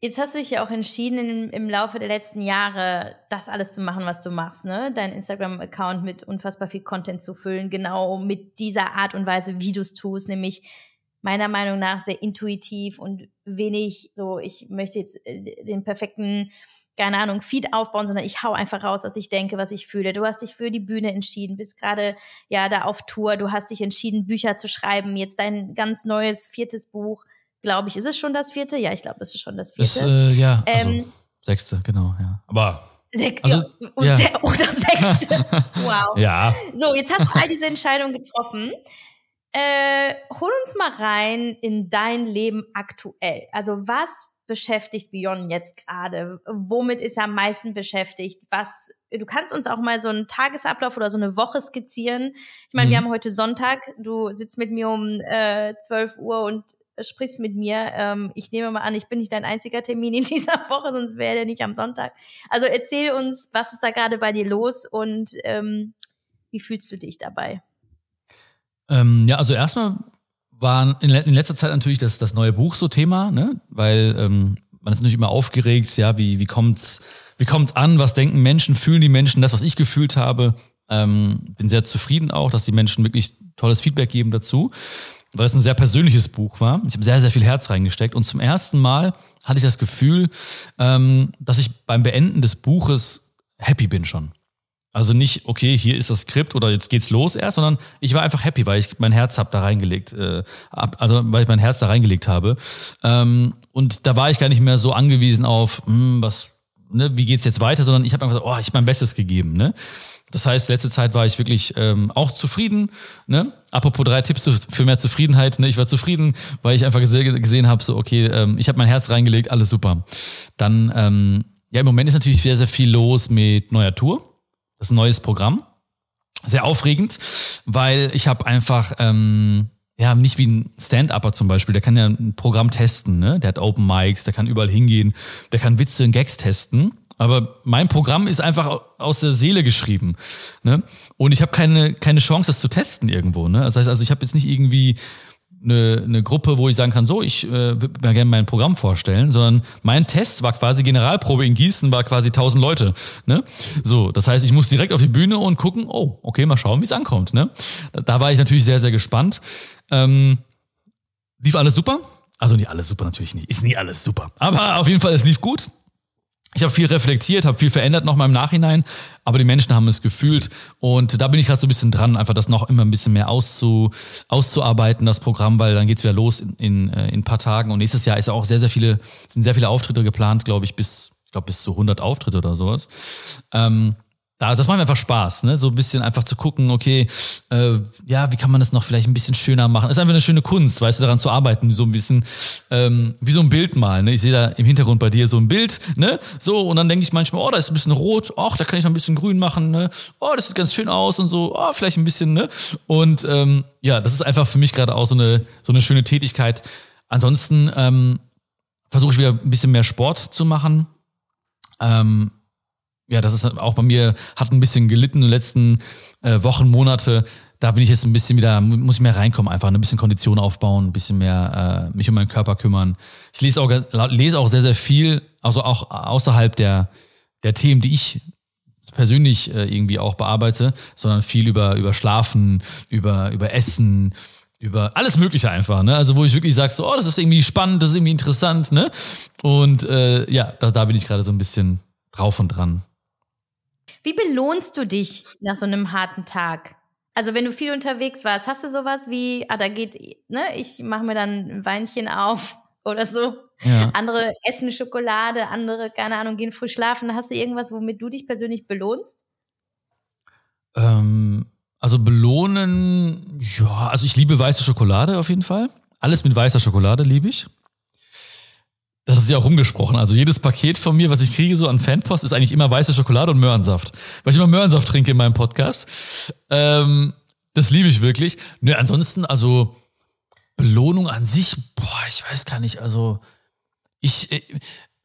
Jetzt hast du dich ja auch entschieden, im, im, Laufe der letzten Jahre das alles zu machen, was du machst, ne? Dein Instagram-Account mit unfassbar viel Content zu füllen, genau mit dieser Art und Weise, wie du es tust, nämlich meiner Meinung nach sehr intuitiv und wenig so, ich möchte jetzt äh, den perfekten keine Ahnung, Feed aufbauen, sondern ich hau einfach raus, was ich denke, was ich fühle. Du hast dich für die Bühne entschieden, bist gerade ja da auf Tour, du hast dich entschieden, Bücher zu schreiben, jetzt dein ganz neues viertes Buch, glaube ich. Ist es schon das vierte? Ja, ich glaube, es ist schon das vierte.
Das, äh, ja, also ähm, sechste, genau, ja. Aber
Sech, also, ja. Oder sechste. wow.
Ja.
So, jetzt hast du all diese Entscheidungen getroffen. Äh, hol uns mal rein in dein Leben aktuell. Also was beschäftigt Björn jetzt gerade? Womit ist er am meisten beschäftigt? Was, du kannst uns auch mal so einen Tagesablauf oder so eine Woche skizzieren. Ich meine, mhm. wir haben heute Sonntag, du sitzt mit mir um äh, 12 Uhr und sprichst mit mir. Ähm, ich nehme mal an, ich bin nicht dein einziger Termin in dieser Woche, sonst wäre der nicht am Sonntag. Also erzähl uns, was ist da gerade bei dir los und ähm, wie fühlst du dich dabei?
Ähm, ja, also erstmal war in, letzter Zeit natürlich das, das neue Buch so Thema, ne? weil ähm, man ist natürlich immer aufgeregt, ja, wie, wie kommt's, wie kommt's an, was denken Menschen, fühlen die Menschen das, was ich gefühlt habe. Ähm, bin sehr zufrieden auch, dass die Menschen wirklich tolles Feedback geben dazu, weil es ein sehr persönliches Buch war. Ich habe sehr, sehr viel Herz reingesteckt und zum ersten Mal hatte ich das Gefühl, ähm, dass ich beim Beenden des Buches happy bin schon. Also nicht, okay, hier ist das Skript oder jetzt geht's los erst, sondern ich war einfach happy, weil ich mein Herz hab da reingelegt, äh, also weil ich mein Herz da reingelegt habe. Ähm, und da war ich gar nicht mehr so angewiesen auf, hm, was, ne, wie geht's jetzt weiter, sondern ich habe einfach oh, ich habe mein Bestes gegeben. Ne? Das heißt, letzte Zeit war ich wirklich ähm, auch zufrieden. Ne? Apropos drei Tipps für mehr Zufriedenheit. Ne? Ich war zufrieden, weil ich einfach gesehen, gesehen habe, so okay, ähm, ich habe mein Herz reingelegt, alles super. Dann, ähm, ja, im Moment ist natürlich sehr, sehr viel los mit neuer Tour das ist ein neues Programm. Sehr aufregend, weil ich habe einfach, ähm, ja, nicht wie ein Stand-Upper zum Beispiel, der kann ja ein Programm testen, ne? Der hat Open Mics, der kann überall hingehen, der kann Witze und Gags testen. Aber mein Programm ist einfach aus der Seele geschrieben. Ne? Und ich habe keine, keine Chance, das zu testen irgendwo. Ne? Das heißt also, ich habe jetzt nicht irgendwie eine, eine Gruppe, wo ich sagen kann, so, ich äh, würde mir gerne mein Programm vorstellen, sondern mein Test war quasi Generalprobe in Gießen, war quasi 1000 Leute. Ne? So, das heißt, ich muss direkt auf die Bühne und gucken, oh, okay, mal schauen, wie es ankommt. Ne? Da, da war ich natürlich sehr, sehr gespannt. Ähm, lief alles super? Also nicht alles super natürlich nicht, ist nie alles super. Aber auf jeden Fall, es lief gut. Ich habe viel reflektiert, habe viel verändert noch mal im Nachhinein, aber die Menschen haben es gefühlt und da bin ich gerade so ein bisschen dran, einfach das noch immer ein bisschen mehr auszu, auszuarbeiten, das Programm, weil dann geht's wieder los in, in, äh, in ein paar Tagen und nächstes Jahr ist auch sehr, sehr viele, sind sehr viele Auftritte geplant, glaube ich, bis, ich glaube bis zu 100 Auftritte oder sowas. Ähm, das macht mir einfach Spaß, ne? So ein bisschen einfach zu gucken, okay, äh, ja, wie kann man das noch vielleicht ein bisschen schöner machen? ist einfach eine schöne Kunst, weißt du, daran zu arbeiten, so ein bisschen ähm, wie so ein Bild malen. Ne? Ich sehe da im Hintergrund bei dir so ein Bild, ne? So, und dann denke ich manchmal, oh, da ist ein bisschen rot, ach, da kann ich noch ein bisschen grün machen, ne? Oh, das sieht ganz schön aus und so, oh, vielleicht ein bisschen, ne? Und ähm, ja, das ist einfach für mich gerade auch so eine, so eine schöne Tätigkeit. Ansonsten ähm, versuche ich wieder ein bisschen mehr Sport zu machen. Ähm, ja, das ist auch bei mir, hat ein bisschen gelitten in den letzten äh, Wochen, Monate. Da bin ich jetzt ein bisschen wieder, muss ich mehr reinkommen, einfach ein bisschen Kondition aufbauen, ein bisschen mehr äh, mich um meinen Körper kümmern. Ich lese auch, lese auch sehr, sehr viel, also auch außerhalb der, der Themen, die ich persönlich äh, irgendwie auch bearbeite, sondern viel über, über Schlafen, über, über Essen, über alles Mögliche einfach, ne? Also wo ich wirklich sage, so, oh, das ist irgendwie spannend, das ist irgendwie interessant, ne? Und äh, ja, da, da bin ich gerade so ein bisschen drauf und dran.
Wie belohnst du dich nach so einem harten Tag? Also wenn du viel unterwegs warst, hast du sowas wie, ah, da geht, ne, ich mache mir dann ein Weinchen auf oder so. Ja. Andere essen Schokolade, andere, keine Ahnung, gehen früh schlafen. Hast du irgendwas, womit du dich persönlich belohnst?
Ähm, also belohnen, ja, also ich liebe weiße Schokolade auf jeden Fall. Alles mit weißer Schokolade liebe ich. Das ist ja auch rumgesprochen. Also jedes Paket von mir, was ich kriege, so an Fanpost, ist eigentlich immer weiße Schokolade und Möhrensaft. Weil ich immer Möhrensaft trinke in meinem Podcast. Ähm, das liebe ich wirklich. Nö, ansonsten, also Belohnung an sich, boah, ich weiß gar nicht. Also ich,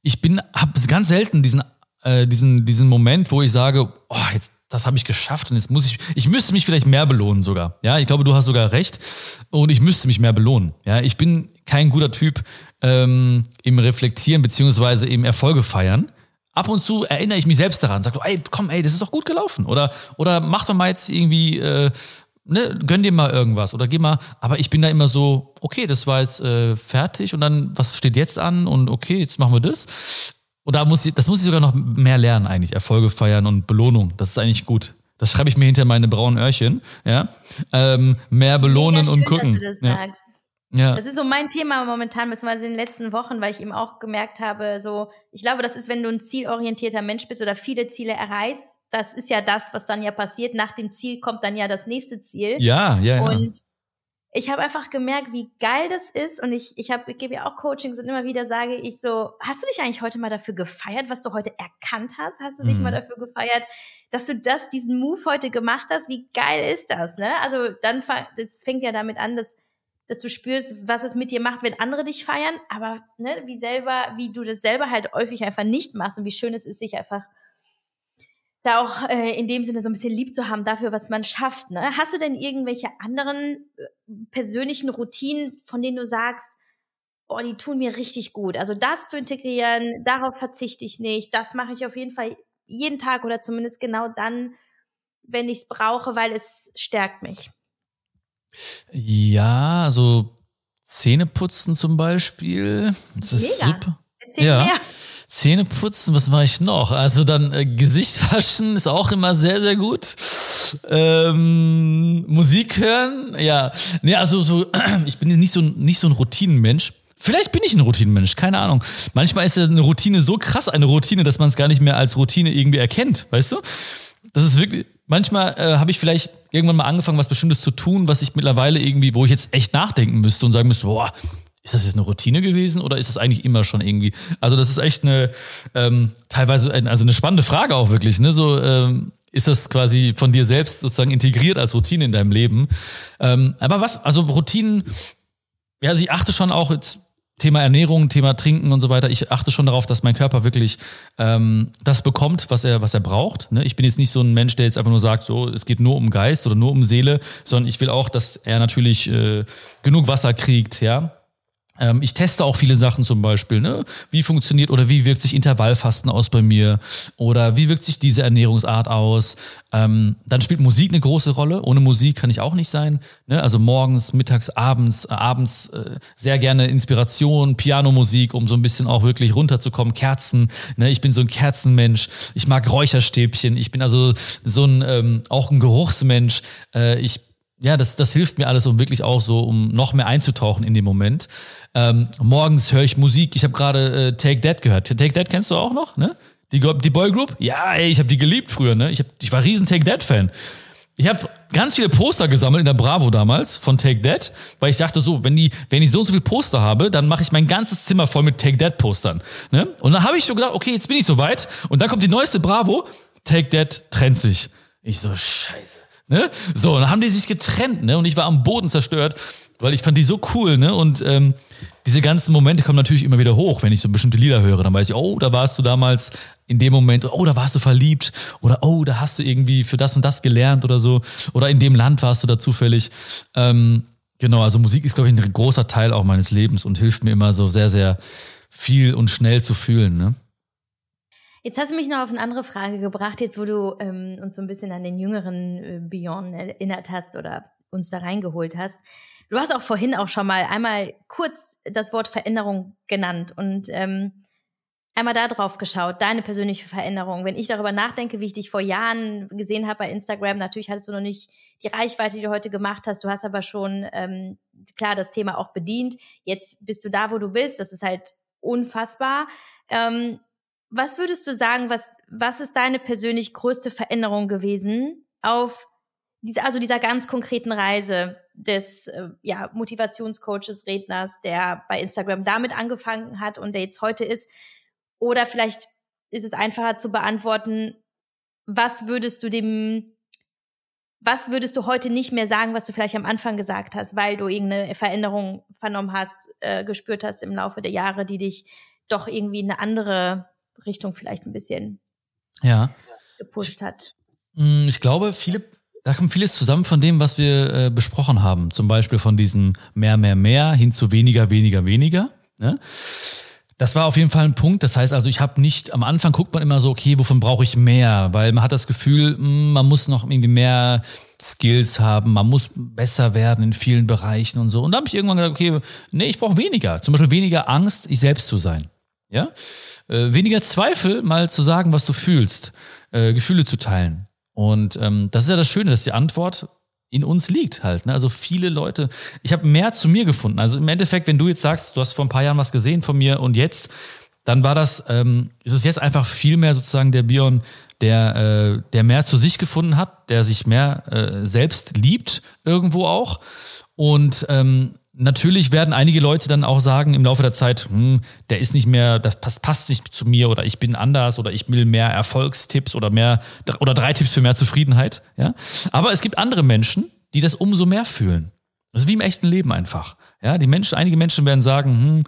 ich bin, habe ganz selten diesen, äh, diesen, diesen Moment, wo ich sage, oh, jetzt das habe ich geschafft und jetzt muss ich, ich müsste mich vielleicht mehr belohnen sogar. Ja, ich glaube, du hast sogar recht und ich müsste mich mehr belohnen. Ja, ich bin kein guter Typ ähm, im Reflektieren beziehungsweise im Erfolge feiern. Ab und zu erinnere ich mich selbst daran, sag, ey, komm, ey, das ist doch gut gelaufen. Oder, oder mach doch mal jetzt irgendwie, äh, ne, gönn dir mal irgendwas oder geh mal. Aber ich bin da immer so, okay, das war jetzt äh, fertig und dann, was steht jetzt an? Und okay, jetzt machen wir das. Und da muss ich, das muss ich sogar noch mehr lernen eigentlich. Erfolge feiern und Belohnung. Das ist eigentlich gut. Das schreibe ich mir hinter meine braunen Öhrchen. Ja, ähm, mehr belohnen schön, und gucken. Dass du das ja. sagst.
Ja. Das ist so mein Thema momentan, beziehungsweise in den letzten Wochen, weil ich eben auch gemerkt habe, so, ich glaube, das ist, wenn du ein zielorientierter Mensch bist oder viele Ziele erreichst, das ist ja das, was dann ja passiert. Nach dem Ziel kommt dann ja das nächste Ziel.
Ja, ja, ja.
Und ich habe einfach gemerkt, wie geil das ist. Und ich, ich, hab, ich gebe ja auch Coachings und immer wieder sage ich so, hast du dich eigentlich heute mal dafür gefeiert, was du heute erkannt hast? Hast du dich mhm. mal dafür gefeiert, dass du das, diesen Move heute gemacht hast? Wie geil ist das? Ne? Also dann das fängt ja damit an, dass dass du spürst, was es mit dir macht, wenn andere dich feiern, aber ne, wie selber, wie du das selber halt häufig einfach nicht machst und wie schön es ist, sich einfach da auch äh, in dem Sinne so ein bisschen lieb zu haben dafür, was man schafft. Ne? Hast du denn irgendwelche anderen äh, persönlichen Routinen, von denen du sagst, oh, die tun mir richtig gut. Also das zu integrieren, darauf verzichte ich nicht. Das mache ich auf jeden Fall jeden Tag oder zumindest genau dann, wenn ich es brauche, weil es stärkt mich.
Ja, also Zähneputzen zum Beispiel. Das ist Mega. super. Erzähl ja. Mehr. Zähne putzen, was war ich noch? Also dann äh, Gesicht waschen ist auch immer sehr, sehr gut. Ähm, Musik hören, ja. Nee, also so, ich bin nicht so, nicht so ein Routinenmensch. Vielleicht bin ich ein Routinenmensch, keine Ahnung. Manchmal ist ja eine Routine so krass eine Routine, dass man es gar nicht mehr als Routine irgendwie erkennt, weißt du? Das ist wirklich, manchmal äh, habe ich vielleicht irgendwann mal angefangen, was Bestimmtes zu tun, was ich mittlerweile irgendwie, wo ich jetzt echt nachdenken müsste und sagen müsste, boah, ist das jetzt eine Routine gewesen oder ist das eigentlich immer schon irgendwie? Also das ist echt eine ähm, teilweise also eine spannende Frage auch wirklich. Ne? So ähm, ist das quasi von dir selbst sozusagen integriert als Routine in deinem Leben? Ähm, aber was? Also Routinen? Ja, also ich achte schon auch jetzt Thema Ernährung, Thema Trinken und so weiter. Ich achte schon darauf, dass mein Körper wirklich ähm, das bekommt, was er, was er braucht. Ne? Ich bin jetzt nicht so ein Mensch, der jetzt einfach nur sagt, so es geht nur um Geist oder nur um Seele, sondern ich will auch, dass er natürlich äh, genug Wasser kriegt, ja. Ähm, ich teste auch viele Sachen zum Beispiel, ne? Wie funktioniert oder wie wirkt sich Intervallfasten aus bei mir? Oder wie wirkt sich diese Ernährungsart aus? Ähm, dann spielt Musik eine große Rolle. Ohne Musik kann ich auch nicht sein. Ne? Also morgens, mittags, abends, äh, abends äh, sehr gerne Inspiration, Pianomusik, um so ein bisschen auch wirklich runterzukommen. Kerzen. Ne? Ich bin so ein Kerzenmensch. Ich mag Räucherstäbchen. Ich bin also so ein ähm, auch ein Geruchsmensch. Äh, ich ja, das, das hilft mir alles, um wirklich auch so, um noch mehr einzutauchen in den Moment. Ähm, morgens höre ich Musik. Ich habe gerade äh, Take That gehört. Take That kennst du auch noch, ne? Die, die Boy Group? Ja, ey, ich habe die geliebt früher, ne? Ich, hab, ich war riesen Take That Fan. Ich habe ganz viele Poster gesammelt in der Bravo damals von Take That, weil ich dachte so, wenn die, wenn ich so und so viele Poster habe, dann mache ich mein ganzes Zimmer voll mit Take That Postern. Ne? Und dann habe ich so gedacht, okay, jetzt bin ich soweit. Und dann kommt die neueste Bravo, Take That trennt sich. Ich so, scheiße. Ne? So, dann haben die sich getrennt, ne? Und ich war am Boden zerstört, weil ich fand die so cool, ne? Und ähm, diese ganzen Momente kommen natürlich immer wieder hoch, wenn ich so bestimmte Lieder höre. Dann weiß ich, oh, da warst du damals in dem Moment, oh, da warst du verliebt oder oh, da hast du irgendwie für das und das gelernt oder so. Oder in dem Land warst du da zufällig. Ähm, genau, also Musik ist, glaube ich, ein großer Teil auch meines Lebens und hilft mir immer so sehr, sehr viel und schnell zu fühlen. Ne?
Jetzt hast du mich noch auf eine andere Frage gebracht, jetzt wo du ähm, uns so ein bisschen an den jüngeren äh, Beyond erinnert hast oder uns da reingeholt hast. Du hast auch vorhin auch schon mal einmal kurz das Wort Veränderung genannt und ähm, einmal da drauf geschaut, deine persönliche Veränderung. Wenn ich darüber nachdenke, wie ich dich vor Jahren gesehen habe bei Instagram, natürlich hattest du noch nicht die Reichweite, die du heute gemacht hast. Du hast aber schon ähm, klar das Thema auch bedient. Jetzt bist du da, wo du bist. Das ist halt unfassbar. Ähm, was würdest du sagen, was, was ist deine persönlich größte Veränderung gewesen auf diese, also dieser ganz konkreten Reise des äh, ja, Motivationscoaches, Redners, der bei Instagram damit angefangen hat und der jetzt heute ist? Oder vielleicht ist es einfacher zu beantworten, was würdest du dem, was würdest du heute nicht mehr sagen, was du vielleicht am Anfang gesagt hast, weil du irgendeine Veränderung vernommen hast, äh, gespürt hast im Laufe der Jahre, die dich doch irgendwie in eine andere Richtung vielleicht ein bisschen
ja.
gepusht hat.
Mm, ich glaube, viele, da kommt vieles zusammen von dem, was wir äh, besprochen haben. Zum Beispiel von diesem mehr, mehr, mehr hin zu weniger, weniger, weniger. Ne? Das war auf jeden Fall ein Punkt. Das heißt also, ich habe nicht, am Anfang guckt man immer so, okay, wovon brauche ich mehr? Weil man hat das Gefühl, mm, man muss noch irgendwie mehr Skills haben, man muss besser werden in vielen Bereichen und so. Und da habe ich irgendwann gesagt, okay, nee, ich brauche weniger. Zum Beispiel weniger Angst, ich selbst zu sein. Ja? Äh, weniger Zweifel, mal zu sagen, was du fühlst, äh, Gefühle zu teilen. Und ähm, das ist ja das Schöne, dass die Antwort in uns liegt halt. Ne? Also viele Leute, ich habe mehr zu mir gefunden. Also im Endeffekt, wenn du jetzt sagst, du hast vor ein paar Jahren was gesehen von mir und jetzt, dann war das, ähm, ist es jetzt einfach viel mehr sozusagen der Bion, der, äh, der mehr zu sich gefunden hat, der sich mehr äh, selbst liebt irgendwo auch. Und ähm, Natürlich werden einige Leute dann auch sagen im Laufe der Zeit, hm, der ist nicht mehr, das passt, passt nicht zu mir oder ich bin anders oder ich will mehr Erfolgstipps oder mehr oder drei Tipps für mehr Zufriedenheit. Ja, aber es gibt andere Menschen, die das umso mehr fühlen. Das ist wie im echten Leben einfach. Ja, die Menschen, einige Menschen werden sagen, hm,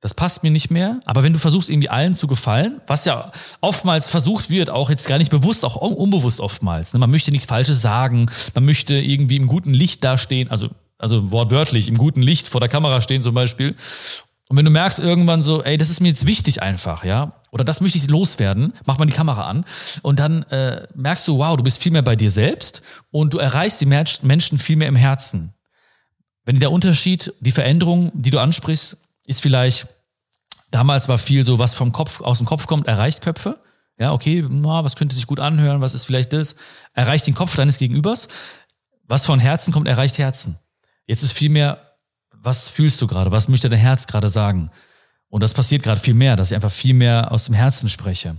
das passt mir nicht mehr. Aber wenn du versuchst, irgendwie allen zu gefallen, was ja oftmals versucht wird, auch jetzt gar nicht bewusst, auch unbewusst oftmals. Ne? Man möchte nichts Falsches sagen, man möchte irgendwie im guten Licht dastehen. Also also wortwörtlich im guten Licht vor der Kamera stehen zum Beispiel. Und wenn du merkst irgendwann so, ey, das ist mir jetzt wichtig einfach, ja, oder das möchte ich loswerden, mach mal die Kamera an und dann äh, merkst du, wow, du bist viel mehr bei dir selbst und du erreichst die Menschen viel mehr im Herzen. Wenn der Unterschied, die Veränderung, die du ansprichst, ist vielleicht Damals war viel so, was vom Kopf, aus dem Kopf kommt, erreicht Köpfe. Ja, okay, was könnte sich gut anhören, was ist vielleicht das? Erreicht den Kopf deines Gegenübers. Was von Herzen kommt, erreicht Herzen. Jetzt ist viel mehr, was fühlst du gerade? Was möchte dein Herz gerade sagen? Und das passiert gerade viel mehr, dass ich einfach viel mehr aus dem Herzen spreche.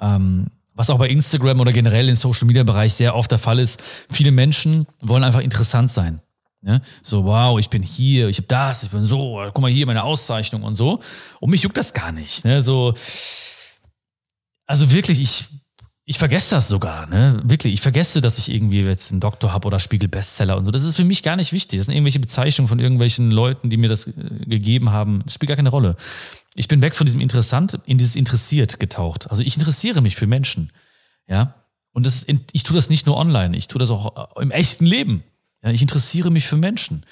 Ähm, was auch bei Instagram oder generell im Social Media Bereich sehr oft der Fall ist, viele Menschen wollen einfach interessant sein. Ne? So, wow, ich bin hier, ich habe das, ich bin so, guck mal hier meine Auszeichnung und so. Und mich juckt das gar nicht. Ne? So, also wirklich, ich, ich vergesse das sogar, ne? Wirklich, ich vergesse, dass ich irgendwie jetzt einen Doktor habe oder Spiegel Bestseller und so. Das ist für mich gar nicht wichtig. Das sind irgendwelche Bezeichnungen von irgendwelchen Leuten, die mir das äh, gegeben haben. Das spielt gar keine Rolle. Ich bin weg von diesem interessant in dieses interessiert getaucht. Also ich interessiere mich für Menschen, ja. Und das, ich tue das nicht nur online, ich tue das auch äh, im echten Leben. Ja, ich interessiere mich für Menschen.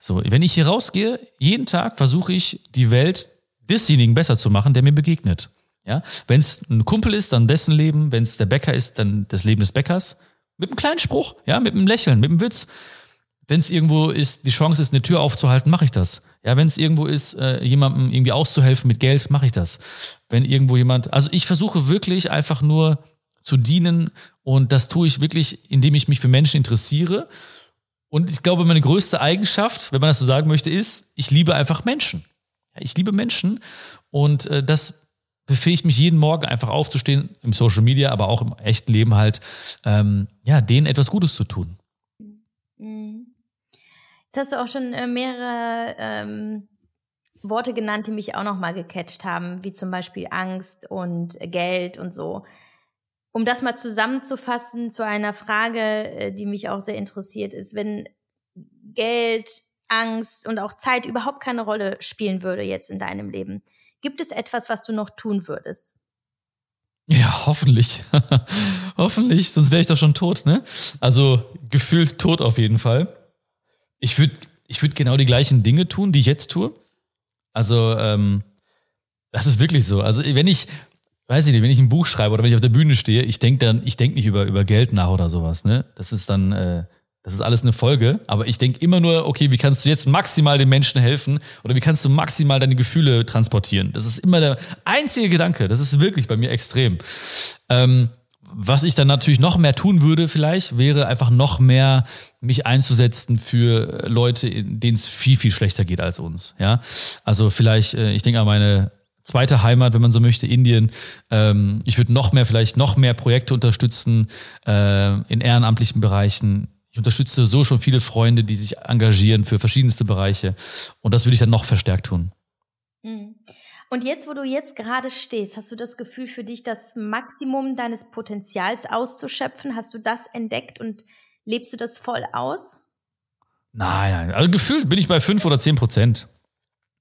So, wenn ich hier rausgehe, jeden Tag versuche ich, die Welt desjenigen besser zu machen, der mir begegnet. Ja, wenn es ein Kumpel ist, dann dessen Leben. Wenn es der Bäcker ist, dann das Leben des Bäckers. Mit einem kleinen Spruch, ja, mit einem Lächeln, mit einem Witz. Wenn es irgendwo ist, die Chance ist, eine Tür aufzuhalten, mache ich das. Ja, wenn es irgendwo ist, äh, jemandem irgendwie auszuhelfen mit Geld, mache ich das. Wenn irgendwo jemand, also ich versuche wirklich einfach nur zu dienen und das tue ich wirklich, indem ich mich für Menschen interessiere. Und ich glaube, meine größte Eigenschaft, wenn man das so sagen möchte, ist, ich liebe einfach Menschen. Ich liebe Menschen und äh, das befähigt mich jeden Morgen einfach aufzustehen, im Social Media, aber auch im echten Leben halt, ähm, ja, denen etwas Gutes zu tun.
Mhm. Jetzt hast du auch schon äh, mehrere ähm, Worte genannt, die mich auch nochmal gecatcht haben, wie zum Beispiel Angst und Geld und so. Um das mal zusammenzufassen zu einer Frage, äh, die mich auch sehr interessiert, ist, wenn Geld, Angst und auch Zeit überhaupt keine Rolle spielen würde jetzt in deinem Leben, Gibt es etwas, was du noch tun würdest?
Ja, hoffentlich. hoffentlich, sonst wäre ich doch schon tot, ne? Also gefühlt tot auf jeden Fall. Ich würde ich würd genau die gleichen Dinge tun, die ich jetzt tue. Also, ähm, das ist wirklich so. Also, wenn ich, weiß ich nicht, wenn ich ein Buch schreibe oder wenn ich auf der Bühne stehe, ich denke dann, ich denke nicht über, über Geld nach oder sowas, ne? Das ist dann, äh, das ist alles eine Folge, aber ich denke immer nur, okay, wie kannst du jetzt maximal den Menschen helfen oder wie kannst du maximal deine Gefühle transportieren? Das ist immer der einzige Gedanke. Das ist wirklich bei mir extrem. Ähm, was ich dann natürlich noch mehr tun würde, vielleicht, wäre einfach noch mehr mich einzusetzen für Leute, denen es viel, viel schlechter geht als uns. Ja, also vielleicht, äh, ich denke an meine zweite Heimat, wenn man so möchte, Indien. Ähm, ich würde noch mehr, vielleicht noch mehr Projekte unterstützen äh, in ehrenamtlichen Bereichen ich unterstütze so schon viele Freunde, die sich engagieren für verschiedenste Bereiche. Und das würde ich dann noch verstärkt tun.
Mhm. Und jetzt, wo du jetzt gerade stehst, hast du das Gefühl für dich, das Maximum deines Potenzials auszuschöpfen? Hast du das entdeckt und lebst du das voll aus?
Nein, nein. Also gefühlt bin ich bei fünf oder zehn Prozent.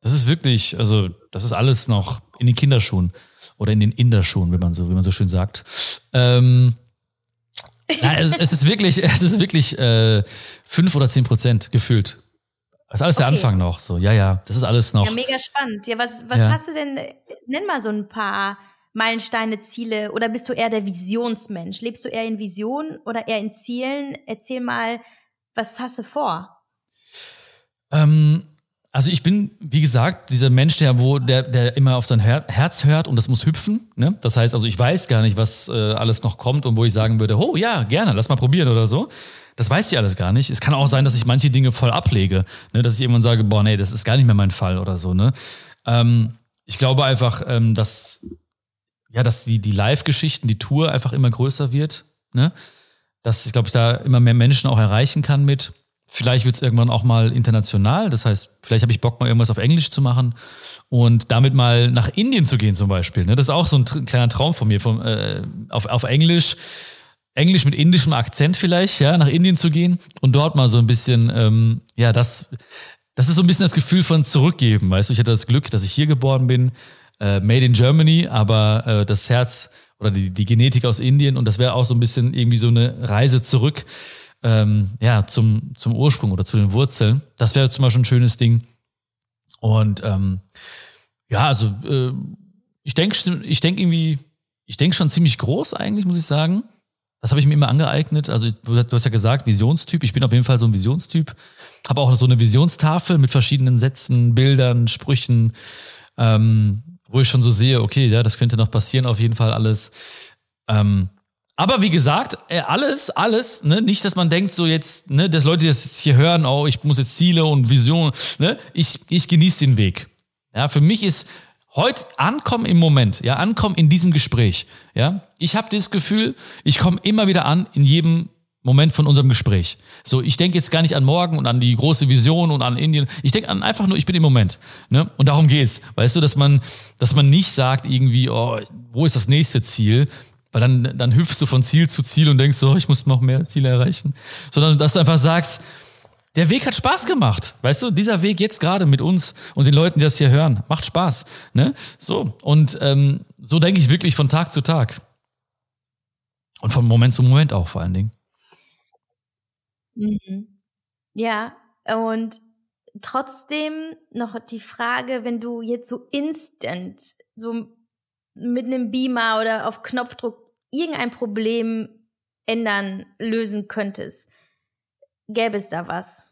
Das ist wirklich, also das ist alles noch in den Kinderschuhen oder in den Inderschuhen, wenn man so, wie man so schön sagt. Ähm, Nein, es, es, ist wirklich, es ist wirklich äh, fünf oder zehn Prozent gefühlt. Das ist alles okay. der Anfang noch. So, ja, ja, das ist alles noch.
Ja, mega spannend. Ja, was, was ja. hast du denn? Nenn mal so ein paar Meilensteine, Ziele. Oder bist du eher der Visionsmensch? Lebst du eher in Visionen oder eher in Zielen? Erzähl mal, was hast du vor?
Ähm, also ich bin, wie gesagt, dieser Mensch, der, wo, der, der immer auf sein Her Herz hört und das muss hüpfen. Ne? Das heißt also, ich weiß gar nicht, was äh, alles noch kommt und wo ich sagen würde, oh ja, gerne, lass mal probieren oder so. Das weiß ich alles gar nicht. Es kann auch sein, dass ich manche Dinge voll ablege, ne? dass ich irgendwann sage, boah, nee, das ist gar nicht mehr mein Fall oder so. Ne? Ähm, ich glaube einfach, ähm, dass ja, dass die, die Live-Geschichten, die Tour einfach immer größer wird. Ne? Dass ich glaube, ich da immer mehr Menschen auch erreichen kann mit. Vielleicht wird es irgendwann auch mal international. Das heißt, vielleicht habe ich Bock, mal irgendwas auf Englisch zu machen und damit mal nach Indien zu gehen zum Beispiel. Ne? Das ist auch so ein kleiner Traum von mir, vom, äh, auf, auf Englisch. Englisch mit indischem Akzent vielleicht, ja, nach Indien zu gehen und dort mal so ein bisschen, ähm, ja, das, das ist so ein bisschen das Gefühl von zurückgeben, weißt du. Ich hatte das Glück, dass ich hier geboren bin, äh, made in Germany, aber äh, das Herz oder die, die Genetik aus Indien und das wäre auch so ein bisschen irgendwie so eine Reise zurück ähm, ja, zum, zum Ursprung oder zu den Wurzeln. Das wäre zum Beispiel ein schönes Ding. Und ähm, ja, also äh, ich denke ich denk irgendwie, ich denke schon ziemlich groß eigentlich, muss ich sagen. Das habe ich mir immer angeeignet. Also du hast ja gesagt, Visionstyp. Ich bin auf jeden Fall so ein Visionstyp. Habe auch so eine Visionstafel mit verschiedenen Sätzen, Bildern, Sprüchen, ähm, wo ich schon so sehe, okay, ja, das könnte noch passieren, auf jeden Fall alles. Ähm, aber wie gesagt, äh, alles, alles, ne, nicht, dass man denkt, so jetzt, ne, dass Leute das jetzt hier hören, oh, ich muss jetzt Ziele und Visionen, ne, ich, ich genieße den Weg. Ja, für mich ist heute ankommen im Moment, ja, ankommen in diesem Gespräch, ja. Ich habe das Gefühl, ich komme immer wieder an in jedem Moment von unserem Gespräch. So, ich denke jetzt gar nicht an morgen und an die große Vision und an Indien. Ich denke an einfach nur, ich bin im Moment. Ne? Und darum geht's. Weißt du, dass man, dass man nicht sagt irgendwie, oh, wo ist das nächste Ziel? Weil dann, dann hüpfst du von Ziel zu Ziel und denkst so, ich muss noch mehr Ziele erreichen. Sondern dass du einfach sagst, der Weg hat Spaß gemacht. Weißt du, dieser Weg jetzt gerade mit uns und den Leuten, die das hier hören, macht Spaß. Ne? So. Und ähm, so denke ich wirklich von Tag zu Tag. Und von Moment zu Moment auch vor allen Dingen.
Mhm. Ja, und trotzdem noch die Frage, wenn du jetzt so instant, so mit einem Beamer oder auf Knopfdruck irgendein Problem ändern, lösen könntest, gäbe es da was?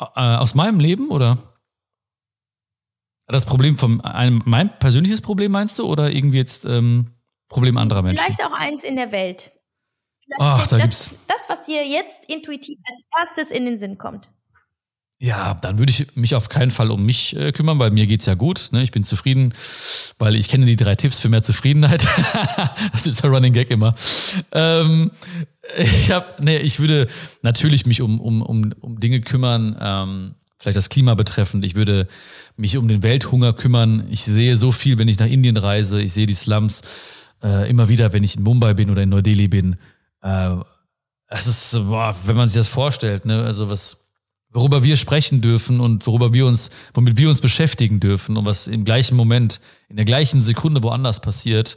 Äh, aus meinem Leben oder? Das Problem von einem, mein persönliches Problem meinst du oder irgendwie jetzt ähm, Problem anderer Menschen?
Vielleicht auch eins in der Welt.
Ach, da
das,
gibt's.
das, was dir jetzt intuitiv als erstes in den Sinn kommt.
Ja, dann würde ich mich auf keinen Fall um mich äh, kümmern, weil mir geht's ja gut. Ne? Ich bin zufrieden, weil ich kenne die drei Tipps für mehr Zufriedenheit. das ist der Running Gag immer. Ähm, ich hab, nee, ich würde natürlich mich um, um, um, um Dinge kümmern, ähm, vielleicht das Klima betreffend. Ich würde mich um den Welthunger kümmern. Ich sehe so viel, wenn ich nach Indien reise. Ich sehe die Slums äh, immer wieder, wenn ich in Mumbai bin oder in Neu-Delhi bin. Äh, es ist, boah, wenn man sich das vorstellt, ne, also was, worüber wir sprechen dürfen und worüber wir uns, womit wir uns beschäftigen dürfen und was im gleichen Moment, in der gleichen Sekunde woanders passiert,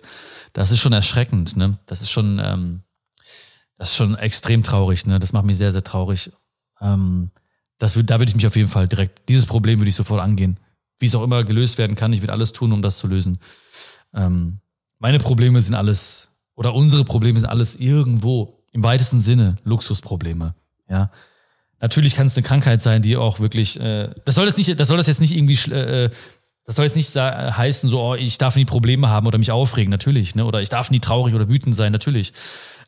das ist schon erschreckend, ne? Das ist schon, ähm, das ist schon extrem traurig, ne? Das macht mich sehr, sehr traurig. Ähm, das würde, da würde ich mich auf jeden Fall direkt, dieses Problem würde ich sofort angehen. Wie es auch immer gelöst werden kann, ich würde alles tun, um das zu lösen. Ähm, meine Probleme sind alles oder unsere Probleme sind alles irgendwo im weitesten Sinne Luxusprobleme. Ja, natürlich kann es eine Krankheit sein, die auch wirklich. Äh, das soll das nicht, das soll das jetzt nicht irgendwie. Äh, das soll jetzt nicht heißen, so, oh, ich darf nie Probleme haben oder mich aufregen, natürlich, ne? Oder ich darf nie traurig oder wütend sein, natürlich.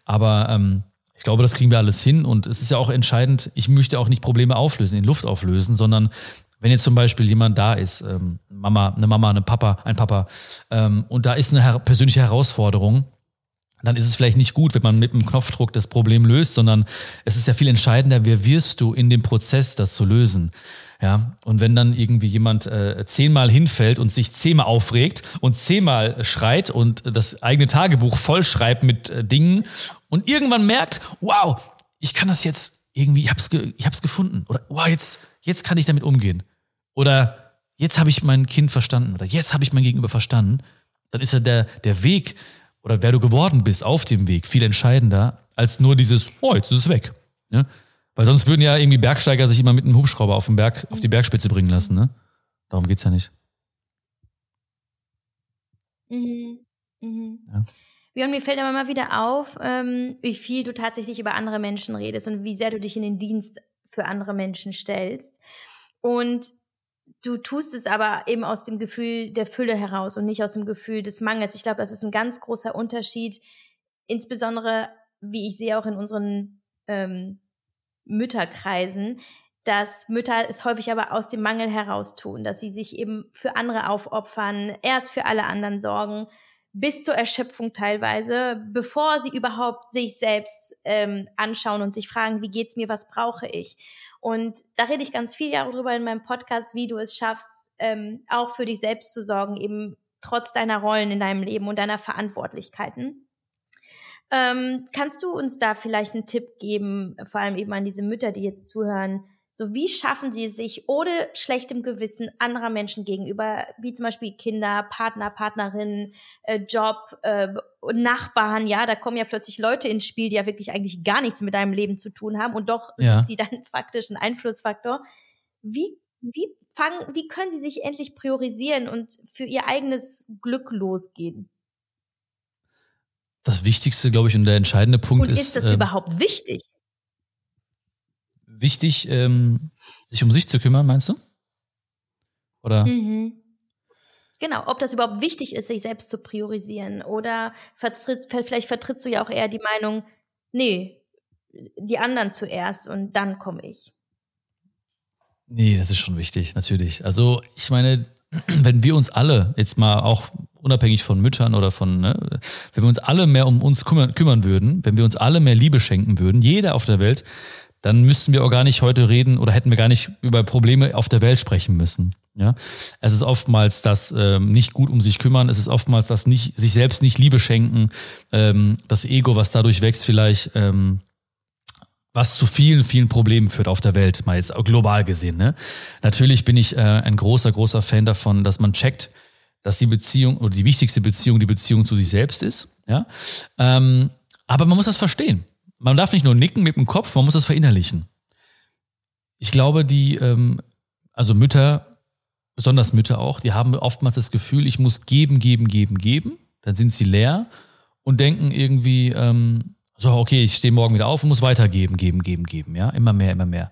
Aber ähm, ich glaube, das kriegen wir alles hin und es ist ja auch entscheidend, ich möchte auch nicht Probleme auflösen, in Luft auflösen, sondern wenn jetzt zum Beispiel jemand da ist, ähm, Mama, eine Mama, eine Papa, ein Papa, ähm, und da ist eine her persönliche Herausforderung, dann ist es vielleicht nicht gut, wenn man mit einem Knopfdruck das Problem löst, sondern es ist ja viel entscheidender, wer wirst du in dem Prozess, das zu lösen. Ja, und wenn dann irgendwie jemand äh, zehnmal hinfällt und sich zehnmal aufregt und zehnmal schreit und das eigene Tagebuch vollschreibt mit äh, Dingen und irgendwann merkt, wow, ich kann das jetzt irgendwie, ich hab's, ge ich hab's gefunden. Oder wow, jetzt, jetzt kann ich damit umgehen. Oder jetzt habe ich mein Kind verstanden. Oder jetzt habe ich mein Gegenüber verstanden, dann ist ja der, der Weg, oder wer du geworden bist auf dem Weg viel entscheidender als nur dieses, oh, jetzt ist es weg. Ne? Weil sonst würden ja irgendwie Bergsteiger sich immer mit einem Hubschrauber auf den Berg, auf die Bergspitze bringen lassen, ne? Darum geht's ja nicht.
Mhm. Mhm. Ja. Björn, mir fällt aber mal wieder auf, ähm, wie viel du tatsächlich über andere Menschen redest und wie sehr du dich in den Dienst für andere Menschen stellst. Und du tust es aber eben aus dem Gefühl der Fülle heraus und nicht aus dem Gefühl des Mangels. Ich glaube, das ist ein ganz großer Unterschied, insbesondere, wie ich sehe auch in unseren ähm, Mütterkreisen, dass Mütter es häufig aber aus dem Mangel heraus tun, dass sie sich eben für andere aufopfern, erst für alle anderen sorgen, bis zur Erschöpfung teilweise, bevor sie überhaupt sich selbst ähm, anschauen und sich fragen, wie geht's mir, was brauche ich? Und da rede ich ganz viel darüber in meinem Podcast, wie du es schaffst, ähm, auch für dich selbst zu sorgen, eben trotz deiner Rollen in deinem Leben und deiner Verantwortlichkeiten. Ähm, kannst du uns da vielleicht einen Tipp geben, vor allem eben an diese Mütter, die jetzt zuhören, so, wie schaffen sie sich ohne schlechtem Gewissen anderer Menschen gegenüber, wie zum Beispiel Kinder, Partner, Partnerinnen, äh, Job, äh, Nachbarn, ja, da kommen ja plötzlich Leute ins Spiel, die ja wirklich eigentlich gar nichts mit deinem Leben zu tun haben und doch ja. sind sie dann faktisch ein Einflussfaktor. Wie, wie fangen, wie können sie sich endlich priorisieren und für ihr eigenes Glück losgehen?
Das Wichtigste, glaube ich, und der entscheidende Punkt und ist.
Ist das äh, überhaupt wichtig?
Wichtig, ähm, sich um sich zu kümmern, meinst du? Oder? Mhm.
Genau, ob das überhaupt wichtig ist, sich selbst zu priorisieren. Oder vertritt, vielleicht vertrittst du ja auch eher die Meinung, nee, die anderen zuerst und dann komme ich.
Nee, das ist schon wichtig, natürlich. Also ich meine, wenn wir uns alle jetzt mal auch unabhängig von Müttern oder von, ne, wenn wir uns alle mehr um uns kümmern, kümmern würden, wenn wir uns alle mehr Liebe schenken würden, jeder auf der Welt, dann müssten wir auch gar nicht heute reden oder hätten wir gar nicht über Probleme auf der Welt sprechen müssen. Ja, es ist oftmals das ähm, nicht gut um sich kümmern, es ist oftmals das nicht sich selbst nicht Liebe schenken, ähm, das Ego, was dadurch wächst, vielleicht ähm, was zu vielen, vielen Problemen führt auf der Welt, mal jetzt global gesehen. Ne? Natürlich bin ich äh, ein großer, großer Fan davon, dass man checkt, dass die Beziehung oder die wichtigste Beziehung die Beziehung zu sich selbst ist. Ja? Ähm, aber man muss das verstehen. Man darf nicht nur nicken mit dem Kopf, man muss das verinnerlichen. Ich glaube, die, ähm, also Mütter, besonders Mütter auch, die haben oftmals das Gefühl, ich muss geben, geben, geben, geben. Dann sind sie leer und denken irgendwie, ähm, so, okay, ich stehe morgen wieder auf und muss weitergeben, geben, geben, geben, ja, immer mehr, immer mehr.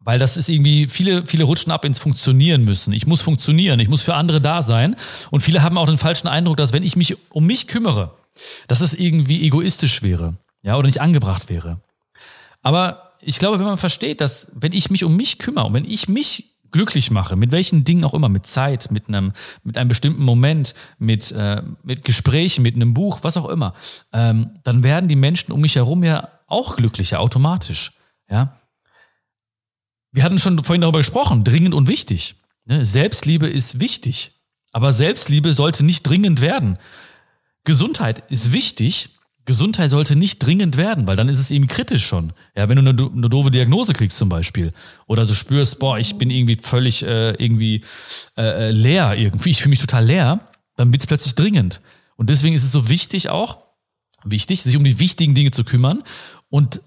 Weil das ist irgendwie, viele, viele rutschen ab ins Funktionieren müssen. Ich muss funktionieren, ich muss für andere da sein. Und viele haben auch den falschen Eindruck, dass wenn ich mich um mich kümmere, dass es irgendwie egoistisch wäre, ja, oder nicht angebracht wäre. Aber ich glaube, wenn man versteht, dass wenn ich mich um mich kümmere und wenn ich mich glücklich mache, mit welchen Dingen auch immer, mit Zeit, mit einem, mit einem bestimmten Moment, mit, äh, mit Gesprächen, mit einem Buch, was auch immer, ähm, dann werden die Menschen um mich herum ja auch glücklicher, automatisch. Ja? Wir hatten schon vorhin darüber gesprochen, dringend und wichtig. Ne? Selbstliebe ist wichtig, aber Selbstliebe sollte nicht dringend werden. Gesundheit ist wichtig, Gesundheit sollte nicht dringend werden, weil dann ist es eben kritisch schon. Ja, wenn du eine, eine doofe Diagnose kriegst zum Beispiel oder du spürst, boah, ich bin irgendwie völlig äh, irgendwie äh, äh leer irgendwie, ich fühle mich total leer, dann wird es plötzlich dringend. Und deswegen ist es so wichtig auch, wichtig, sich um die wichtigen Dinge zu kümmern und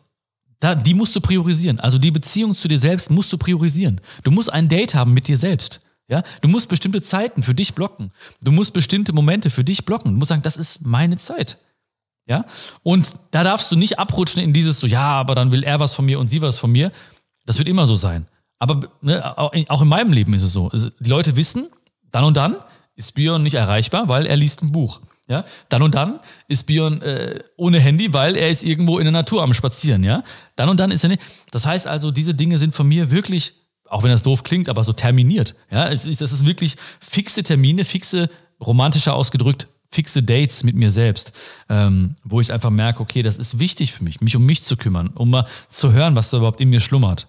da, die musst du priorisieren. Also die Beziehung zu dir selbst musst du priorisieren. Du musst ein Date haben mit dir selbst. Ja, du musst bestimmte Zeiten für dich blocken. Du musst bestimmte Momente für dich blocken. Du musst sagen, das ist meine Zeit. Ja? Und da darfst du nicht abrutschen in dieses so, ja, aber dann will er was von mir und sie was von mir. Das wird immer so sein. Aber ne, auch in meinem Leben ist es so. Die Leute wissen, dann und dann ist Björn nicht erreichbar, weil er liest ein Buch. Ja? Dann und dann ist Björn äh, ohne Handy, weil er ist irgendwo in der Natur am Spazieren. Ja? Dann und dann ist er nicht. Das heißt also, diese Dinge sind von mir wirklich, auch wenn das doof klingt, aber so terminiert. Ja? Es ist, das ist wirklich fixe Termine, fixe, romantischer ausgedrückt, fixe Dates mit mir selbst, ähm, wo ich einfach merke, okay, das ist wichtig für mich, mich um mich zu kümmern, um mal zu hören, was da überhaupt in mir schlummert.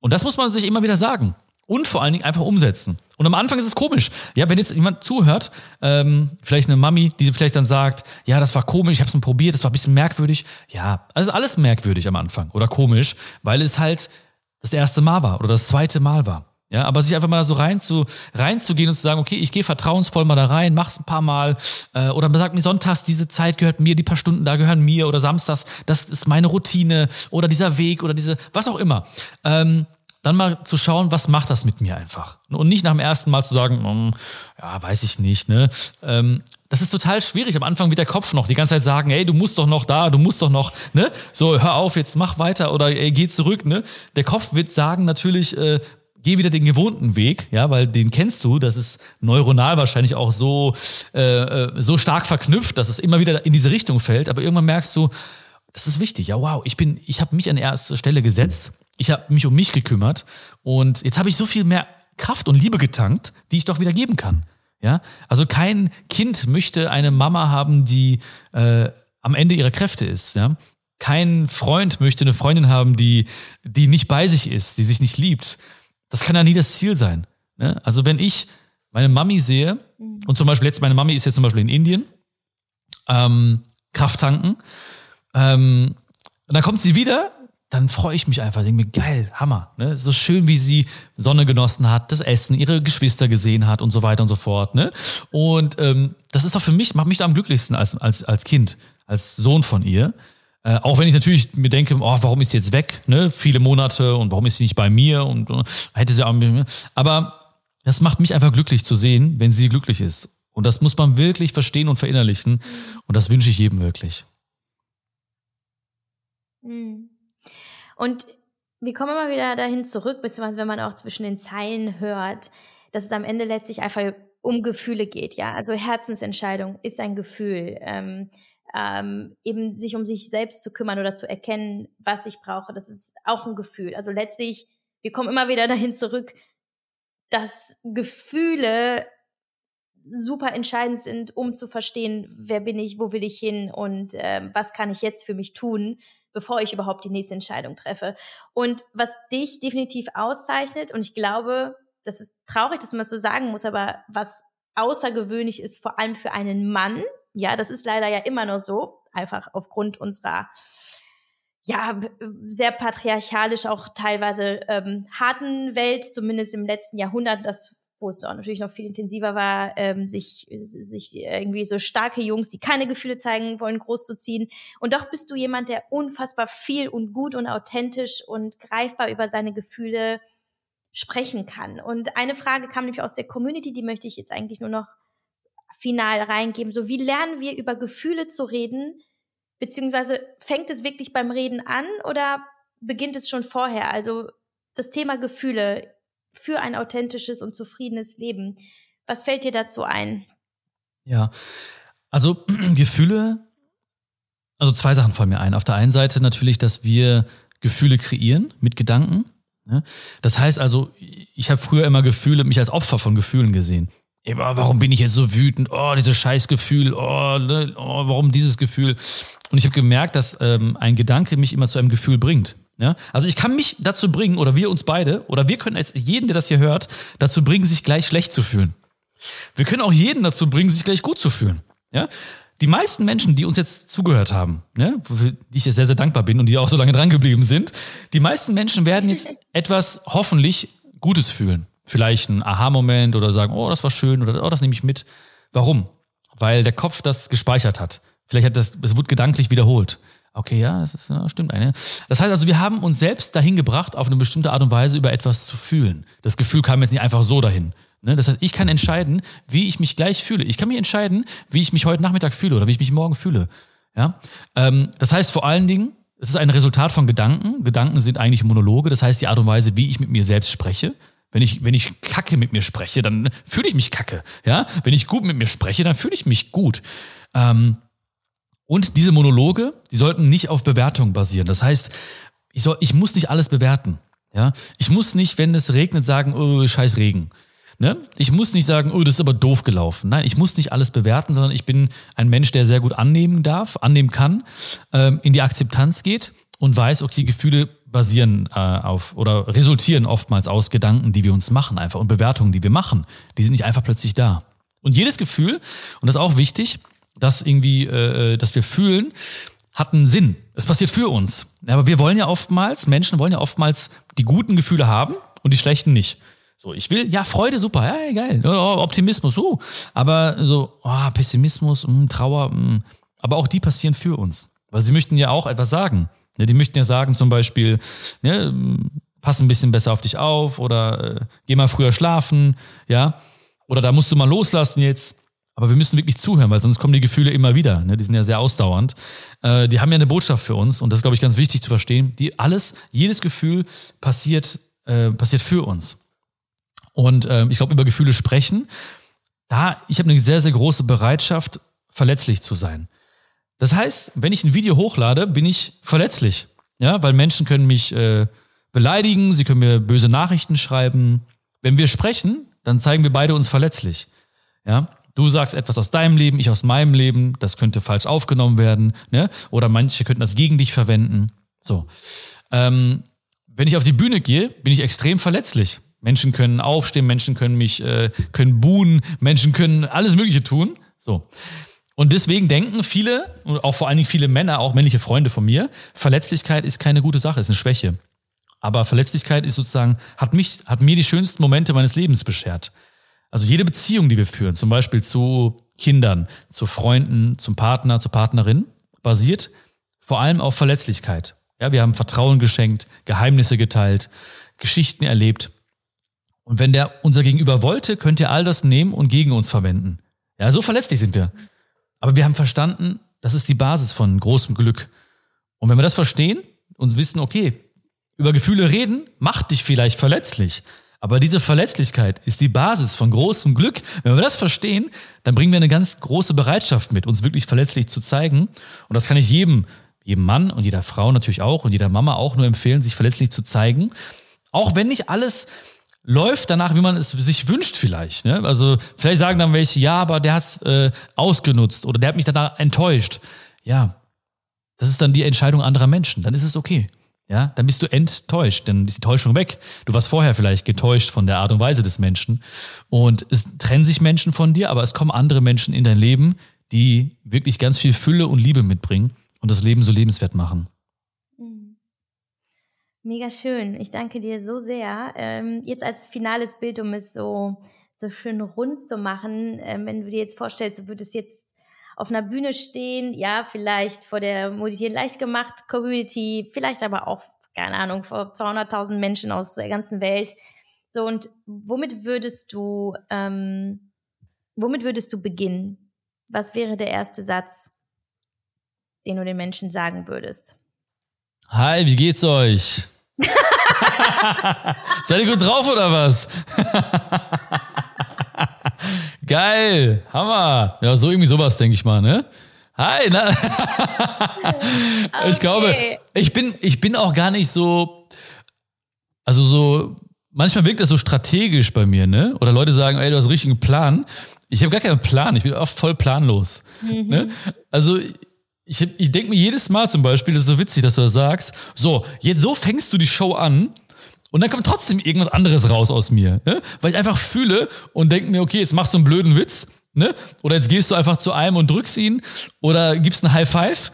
Und das muss man sich immer wieder sagen. Und vor allen Dingen einfach umsetzen. Und am Anfang ist es komisch. Ja, wenn jetzt jemand zuhört, ähm, vielleicht eine Mami, die vielleicht dann sagt, ja, das war komisch, ich habe es mal probiert, das war ein bisschen merkwürdig. Ja, also alles merkwürdig am Anfang oder komisch, weil es halt das erste Mal war oder das zweite Mal war. Ja, aber sich einfach mal so rein zu, reinzugehen und zu sagen, okay, ich gehe vertrauensvoll mal da rein, mach's ein paar Mal, äh, oder man sagt mir sonntags, diese Zeit gehört mir, die paar Stunden da gehören mir, oder samstags, das ist meine Routine, oder dieser Weg, oder diese, was auch immer. Ähm, dann mal zu schauen, was macht das mit mir einfach. Und nicht nach dem ersten Mal zu sagen, hm, ja, weiß ich nicht, ne? Ähm, das ist total schwierig. Am Anfang wird der Kopf noch die ganze Zeit sagen, ey, du musst doch noch da, du musst doch noch, ne? So, hör auf, jetzt mach weiter oder ey, geh zurück, ne? Der Kopf wird sagen natürlich, äh, geh wieder den gewohnten Weg, ja, weil den kennst du, das ist neuronal wahrscheinlich auch so, äh, äh, so stark verknüpft, dass es immer wieder in diese Richtung fällt. Aber irgendwann merkst du, das ist wichtig. Ja, wow, ich bin, ich habe mich an erste Stelle gesetzt, ich habe mich um mich gekümmert und jetzt habe ich so viel mehr Kraft und Liebe getankt, die ich doch wieder geben kann. Ja, also kein Kind möchte eine Mama haben, die äh, am Ende ihrer Kräfte ist. Ja, kein Freund möchte eine Freundin haben, die die nicht bei sich ist, die sich nicht liebt. Das kann ja nie das Ziel sein. Ne? Also wenn ich meine Mami sehe, mhm. und zum Beispiel jetzt, meine Mami ist jetzt zum Beispiel in Indien, ähm, Kraft tanken, ähm, und dann kommt sie wieder, dann freue ich mich einfach, denke mir, geil, Hammer. Ne? So schön, wie sie Sonne genossen hat, das Essen, ihre Geschwister gesehen hat und so weiter und so fort. Ne? Und ähm, das ist doch für mich, macht mich da am glücklichsten als, als, als Kind, als Sohn von ihr. Äh, auch wenn ich natürlich mir denke, oh, warum ist sie jetzt weg? Ne? Viele Monate und warum ist sie nicht bei mir? Und uh, hätte sie auch. Aber das macht mich einfach glücklich zu sehen, wenn sie glücklich ist. Und das muss man wirklich verstehen und verinnerlichen. Und das wünsche ich jedem wirklich.
Hm. Und wir kommen immer wieder dahin zurück, beziehungsweise wenn man auch zwischen den Zeilen hört, dass es am Ende letztlich einfach um Gefühle geht, ja. Also Herzensentscheidung ist ein Gefühl. Ähm, ähm, eben sich um sich selbst zu kümmern oder zu erkennen, was ich brauche, das ist auch ein Gefühl. Also letztlich, wir kommen immer wieder dahin zurück, dass Gefühle super entscheidend sind, um zu verstehen, wer bin ich, wo will ich hin und äh, was kann ich jetzt für mich tun, bevor ich überhaupt die nächste Entscheidung treffe. Und was dich definitiv auszeichnet, und ich glaube, das ist traurig, dass man das so sagen muss, aber was außergewöhnlich ist, vor allem für einen Mann, ja, das ist leider ja immer noch so, einfach aufgrund unserer ja, sehr patriarchalisch auch teilweise ähm, harten Welt, zumindest im letzten Jahrhundert, das wo es auch natürlich noch viel intensiver war, ähm, sich, sich irgendwie so starke Jungs, die keine Gefühle zeigen wollen, großzuziehen. Und doch bist du jemand, der unfassbar viel und gut und authentisch und greifbar über seine Gefühle sprechen kann. Und eine Frage kam nämlich aus der Community, die möchte ich jetzt eigentlich nur noch final reingeben. So, wie lernen wir über Gefühle zu reden? Beziehungsweise fängt es wirklich beim Reden an oder beginnt es schon vorher? Also das Thema Gefühle für ein authentisches und zufriedenes Leben. Was fällt dir dazu ein?
Ja, also Gefühle, also zwei Sachen fallen mir ein. Auf der einen Seite natürlich, dass wir Gefühle kreieren mit Gedanken. Ne? Das heißt also, ich habe früher immer Gefühle, mich als Opfer von Gefühlen gesehen. Immer, warum bin ich jetzt so wütend? Oh, dieses Scheißgefühl. Oh, ne? oh warum dieses Gefühl? Und ich habe gemerkt, dass ähm, ein Gedanke mich immer zu einem Gefühl bringt. Ja? Also ich kann mich dazu bringen, oder wir uns beide, oder wir können jetzt jeden, der das hier hört, dazu bringen, sich gleich schlecht zu fühlen. Wir können auch jeden dazu bringen, sich gleich gut zu fühlen. Ja? Die meisten Menschen, die uns jetzt zugehört haben, ja, für die ich sehr, sehr dankbar bin und die auch so lange dran geblieben sind, die meisten Menschen werden jetzt etwas hoffentlich Gutes fühlen. Vielleicht ein Aha-Moment oder sagen, oh, das war schön oder oh, das nehme ich mit. Warum? Weil der Kopf das gespeichert hat. Vielleicht hat das, es wurde gedanklich wiederholt. Okay, ja, das ist, ja, stimmt eine. Das heißt also, wir haben uns selbst dahin gebracht, auf eine bestimmte Art und Weise über etwas zu fühlen. Das Gefühl kam jetzt nicht einfach so dahin. Ne? Das heißt, ich kann entscheiden, wie ich mich gleich fühle. Ich kann mir entscheiden, wie ich mich heute Nachmittag fühle oder wie ich mich morgen fühle. Ja? Ähm, das heißt vor allen Dingen, es ist ein Resultat von Gedanken. Gedanken sind eigentlich Monologe. Das heißt, die Art und Weise, wie ich mit mir selbst spreche. Wenn ich, wenn ich kacke mit mir spreche, dann fühle ich mich kacke. Ja? Wenn ich gut mit mir spreche, dann fühle ich mich gut. Ähm, und diese Monologe, die sollten nicht auf Bewertung basieren. Das heißt, ich, soll, ich muss nicht alles bewerten. Ja? Ich muss nicht, wenn es regnet, sagen, oh, scheiß Regen. Ne? Ich muss nicht sagen, oh, das ist aber doof gelaufen. Nein, ich muss nicht alles bewerten, sondern ich bin ein Mensch, der sehr gut annehmen darf, annehmen kann, ähm, in die Akzeptanz geht und weiß, okay, Gefühle basieren äh, auf oder resultieren oftmals aus Gedanken, die wir uns machen einfach und Bewertungen, die wir machen. Die sind nicht einfach plötzlich da. Und jedes Gefühl, und das ist auch wichtig, das irgendwie, äh, dass wir fühlen, hat einen Sinn. Es passiert für uns. Aber wir wollen ja oftmals, Menschen wollen ja oftmals die guten Gefühle haben und die schlechten nicht. So, ich will, ja, Freude, super, ja, geil, Optimismus, uh, aber so, oh, Pessimismus, mh, hm, Trauer, mh, hm. aber auch die passieren für uns. Weil sie möchten ja auch etwas sagen. Die möchten ja sagen zum Beispiel, ne, pass ein bisschen besser auf dich auf oder äh, geh mal früher schlafen, ja, oder da musst du mal loslassen jetzt. Aber wir müssen wirklich zuhören, weil sonst kommen die Gefühle immer wieder. Ne? Die sind ja sehr ausdauernd. Äh, die haben ja eine Botschaft für uns und das ist, glaube ich, ganz wichtig zu verstehen. Die alles, jedes Gefühl passiert, äh, passiert für uns. Und äh, ich glaube, über Gefühle sprechen, da, ich habe eine sehr, sehr große Bereitschaft, verletzlich zu sein. Das heißt, wenn ich ein Video hochlade, bin ich verletzlich. Ja, weil Menschen können mich äh, beleidigen, sie können mir böse Nachrichten schreiben. Wenn wir sprechen, dann zeigen wir beide uns verletzlich. Ja, Du sagst etwas aus deinem Leben, ich aus meinem Leben, das könnte falsch aufgenommen werden, ne? Oder manche könnten das gegen dich verwenden. So. Ähm, wenn ich auf die Bühne gehe, bin ich extrem verletzlich. Menschen können aufstehen, Menschen können mich, äh, können buhen, Menschen können alles Mögliche tun. So. Und deswegen denken viele, und auch vor allen Dingen viele Männer, auch männliche Freunde von mir, Verletzlichkeit ist keine gute Sache, ist eine Schwäche. Aber Verletzlichkeit ist sozusagen, hat mich, hat mir die schönsten Momente meines Lebens beschert. Also jede Beziehung, die wir führen, zum Beispiel zu Kindern, zu Freunden, zum Partner, zur Partnerin, basiert vor allem auf Verletzlichkeit. Ja, wir haben Vertrauen geschenkt, Geheimnisse geteilt, Geschichten erlebt. Und wenn der unser Gegenüber wollte, könnte er all das nehmen und gegen uns verwenden. Ja, so verletzlich sind wir. Aber wir haben verstanden, das ist die Basis von großem Glück. Und wenn wir das verstehen und wissen, okay, über Gefühle reden, macht dich vielleicht verletzlich. Aber diese Verletzlichkeit ist die Basis von großem Glück. Wenn wir das verstehen, dann bringen wir eine ganz große Bereitschaft mit, uns wirklich verletzlich zu zeigen. Und das kann ich jedem, jedem Mann und jeder Frau natürlich auch und jeder Mama auch nur empfehlen, sich verletzlich zu zeigen. Auch wenn nicht alles läuft danach, wie man es sich wünscht vielleicht. Ne? Also vielleicht sagen dann welche, ja, aber der hat es äh, ausgenutzt oder der hat mich danach enttäuscht. Ja, das ist dann die Entscheidung anderer Menschen. Dann ist es okay. Ja, dann bist du enttäuscht, dann ist die Täuschung weg. Du warst vorher vielleicht getäuscht von der Art und Weise des Menschen. Und es trennen sich Menschen von dir, aber es kommen andere Menschen in dein Leben, die wirklich ganz viel Fülle und Liebe mitbringen und das Leben so lebenswert machen.
Mega schön. Ich danke dir so sehr. Ähm, jetzt als finales Bild, um es so, so schön rund zu machen, ähm, wenn du dir jetzt vorstellst, du würdest jetzt auf einer Bühne stehen, ja, vielleicht vor der Moditieren leicht gemacht Community, vielleicht aber auch, keine Ahnung, vor 200.000 Menschen aus der ganzen Welt. So, und womit würdest du, ähm, womit würdest du beginnen? Was wäre der erste Satz, den du den Menschen sagen würdest?
Hi, wie geht's euch? Seid ihr gut drauf oder was? Geil, Hammer. Ja, so irgendwie sowas, denke ich mal, ne? Hi, na? okay. Ich glaube, ich bin, ich bin auch gar nicht so, also so, manchmal wirkt das so strategisch bei mir, ne? Oder Leute sagen, ey, du hast einen richtigen Plan. Ich habe gar keinen Plan, ich bin oft voll planlos. Mhm. Ne? Also ich, ich denke mir jedes Mal zum Beispiel, das ist so witzig, dass du das sagst, so, jetzt so fängst du die Show an und dann kommt trotzdem irgendwas anderes raus aus mir, ne? weil ich einfach fühle und denke mir, okay, jetzt machst du einen blöden Witz, ne? oder jetzt gehst du einfach zu einem und drückst ihn oder gibst einen High Five.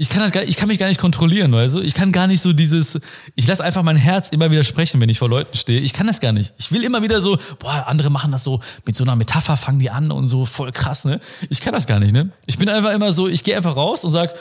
Ich kann das gar, ich kann mich gar nicht kontrollieren, weißt du? Ich kann gar nicht so dieses, ich lasse einfach mein Herz immer wieder sprechen, wenn ich vor Leuten stehe. Ich kann das gar nicht. Ich will immer wieder so, boah, andere machen das so mit so einer Metapher, fangen die an und so voll krass, ne? Ich kann das gar nicht, ne? Ich bin einfach immer so, ich gehe einfach raus und sag,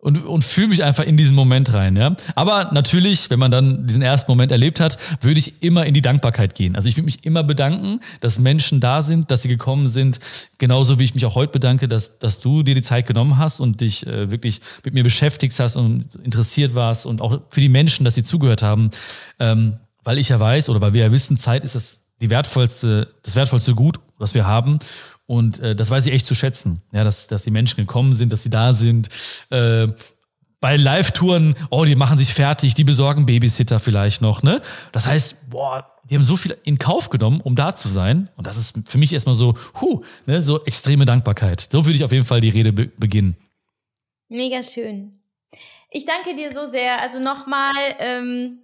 und, und fühle mich einfach in diesen Moment rein. Ja? Aber natürlich, wenn man dann diesen ersten Moment erlebt hat, würde ich immer in die Dankbarkeit gehen. Also ich würde mich immer bedanken, dass Menschen da sind, dass sie gekommen sind. Genauso wie ich mich auch heute bedanke, dass, dass du dir die Zeit genommen hast und dich äh, wirklich mit mir beschäftigt hast und interessiert warst und auch für die Menschen, dass sie zugehört haben. Ähm, weil ich ja weiß oder weil wir ja wissen, Zeit ist das die wertvollste, das wertvollste Gut, was wir haben. Und äh, das weiß ich echt zu schätzen, ja, dass, dass die Menschen gekommen sind, dass sie da sind. Äh, bei Live-Touren, oh, die machen sich fertig, die besorgen Babysitter vielleicht noch, ne? Das heißt, boah, die haben so viel in Kauf genommen, um da zu sein. Und das ist für mich erstmal so, huh, ne, so extreme Dankbarkeit. So würde ich auf jeden Fall die Rede be beginnen.
Mega schön. Ich danke dir so sehr. Also nochmal, ähm,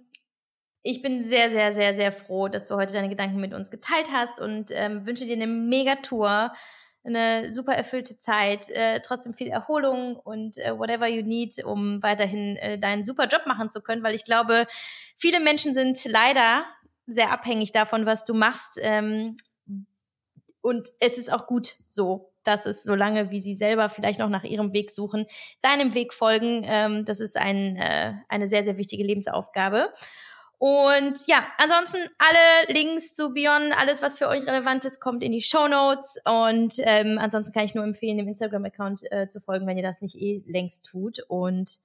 ich bin sehr, sehr, sehr, sehr froh, dass du heute deine Gedanken mit uns geteilt hast und ähm, wünsche dir eine Mega-Tour, eine super erfüllte Zeit, äh, trotzdem viel Erholung und äh, whatever you need, um weiterhin äh, deinen super Job machen zu können, weil ich glaube, viele Menschen sind leider sehr abhängig davon, was du machst. Ähm, und es ist auch gut so, dass es, solange wie sie selber vielleicht noch nach ihrem Weg suchen, deinem Weg folgen. Ähm, das ist ein, äh, eine sehr, sehr wichtige Lebensaufgabe. Und ja, ansonsten alle Links zu Bion, alles, was für euch relevant ist, kommt in die Show Notes. Und ähm, ansonsten kann ich nur empfehlen, dem Instagram-Account äh, zu folgen, wenn ihr das nicht eh längst tut. Und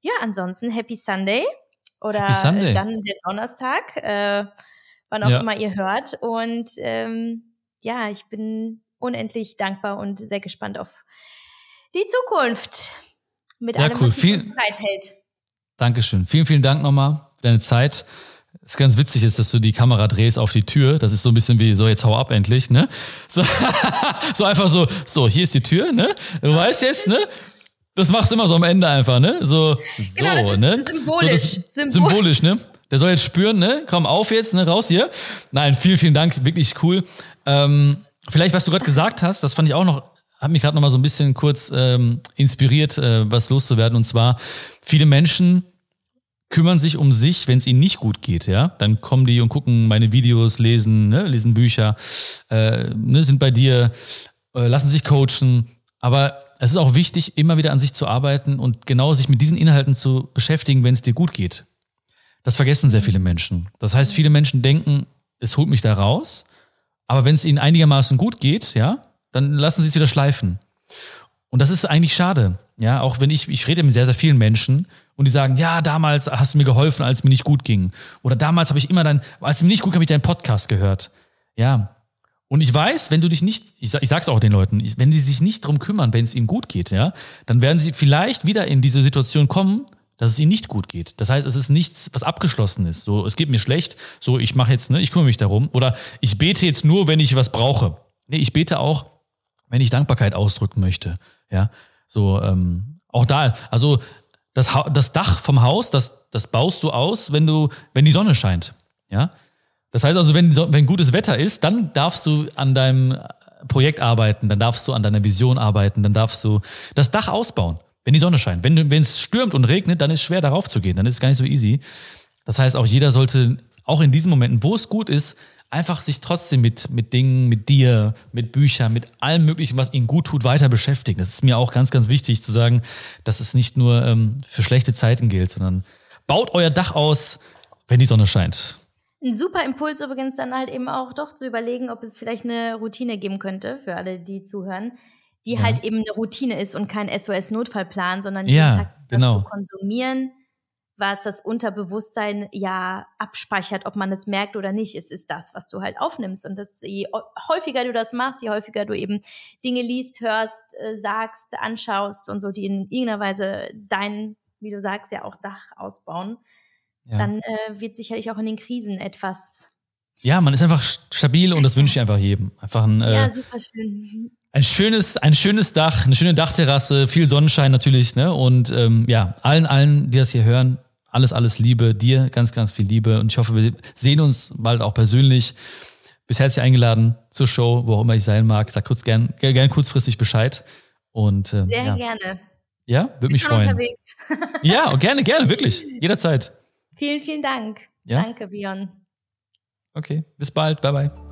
ja, ansonsten Happy Sunday oder Happy Sunday. dann den Donnerstag, äh, wann auch ja. immer ihr hört. Und ähm, ja, ich bin unendlich dankbar und sehr gespannt auf die Zukunft mit
sehr allem, cool. was Zeit hält. Dankeschön. Vielen, vielen Dank nochmal deine Zeit. Das ist ganz witzig ist, dass du die Kamera drehst auf die Tür. Das ist so ein bisschen wie, so jetzt hau ab endlich, ne? So, so einfach so, so, hier ist die Tür, ne? Du weißt jetzt, ne? Das machst du immer so am Ende einfach, ne? So, genau, so, ne? Symbolisch. So, Symbol symbolisch, ne? Der soll jetzt spüren, ne? Komm auf jetzt, ne? Raus hier. Nein, vielen, vielen Dank, wirklich cool. Ähm, vielleicht, was du gerade gesagt hast, das fand ich auch noch, hat mich gerade noch mal so ein bisschen kurz ähm, inspiriert, äh, was loszuwerden. Und zwar, viele Menschen kümmern sich um sich, wenn es ihnen nicht gut geht, ja, dann kommen die und gucken meine Videos, lesen, ne, lesen Bücher, äh, ne, sind bei dir, äh, lassen sich coachen. Aber es ist auch wichtig, immer wieder an sich zu arbeiten und genau sich mit diesen Inhalten zu beschäftigen, wenn es dir gut geht. Das vergessen sehr viele Menschen. Das heißt, viele Menschen denken, es holt mich da raus, aber wenn es ihnen einigermaßen gut geht, ja, dann lassen sie es wieder schleifen. Und das ist eigentlich schade. Ja, auch wenn ich, ich rede mit sehr, sehr vielen Menschen und die sagen, ja, damals hast du mir geholfen, als es mir nicht gut ging. Oder damals habe ich immer dein, als es mir nicht gut ging, habe ich deinen Podcast gehört. Ja. Und ich weiß, wenn du dich nicht, ich, sag, ich sag's auch den Leuten, wenn die sich nicht drum kümmern, wenn es ihnen gut geht, ja, dann werden sie vielleicht wieder in diese Situation kommen, dass es ihnen nicht gut geht. Das heißt, es ist nichts, was abgeschlossen ist. So, es geht mir schlecht, so ich mache jetzt, ne, ich kümmere mich darum. Oder ich bete jetzt nur, wenn ich was brauche. Nee, ich bete auch, wenn ich Dankbarkeit ausdrücken möchte. Ja, so ähm, auch da. Also das, das Dach vom Haus, das, das baust du aus, wenn du, wenn die Sonne scheint. Ja, das heißt also, wenn, wenn gutes Wetter ist, dann darfst du an deinem Projekt arbeiten, dann darfst du an deiner Vision arbeiten, dann darfst du das Dach ausbauen wenn die Sonne scheint. Wenn wenn es stürmt und regnet, dann ist es schwer darauf zu gehen, dann ist es gar nicht so easy. Das heißt, auch jeder sollte, auch in diesen Momenten, wo es gut ist, einfach sich trotzdem mit, mit Dingen, mit dir, mit Büchern, mit allem Möglichen, was ihnen gut tut, weiter beschäftigen. Das ist mir auch ganz, ganz wichtig zu sagen, dass es nicht nur ähm, für schlechte Zeiten gilt, sondern baut euer Dach aus, wenn die Sonne scheint.
Ein super Impuls übrigens dann halt eben auch doch zu überlegen, ob es vielleicht eine Routine geben könnte für alle, die zuhören, die ja. halt eben eine Routine ist und kein SOS-Notfallplan, sondern
jeden ja, Tag genau.
zu konsumieren, was das Unterbewusstsein ja abspeichert, ob man es merkt oder nicht. Es ist das, was du halt aufnimmst. Und das, je häufiger du das machst, je häufiger du eben Dinge liest, hörst, äh, sagst, anschaust und so, die in irgendeiner Weise dein, wie du sagst, ja auch Dach ausbauen, ja. dann äh, wird sicherlich auch in den Krisen etwas
ja, man ist einfach stabil und das wünsche ich einfach jedem. Einfach ein,
äh, ja, super schön.
Ein schönes, ein schönes Dach, eine schöne Dachterrasse, viel Sonnenschein natürlich, ne? Und ähm, ja, allen, allen, die das hier hören, alles, alles Liebe, dir ganz, ganz viel Liebe. Und ich hoffe, wir sehen uns bald auch persönlich. Bis herzlich eingeladen zur Show, wo auch immer ich sein mag. Sag kurz gern, gern kurzfristig Bescheid. Und, ähm,
Sehr
ja.
gerne.
Ja, würde mich freuen. Unterwegs. ja, gerne, gerne, wirklich. Jederzeit.
Vielen, vielen Dank. Ja? Danke, Bion.
Okay, bis bald. Bye, bye.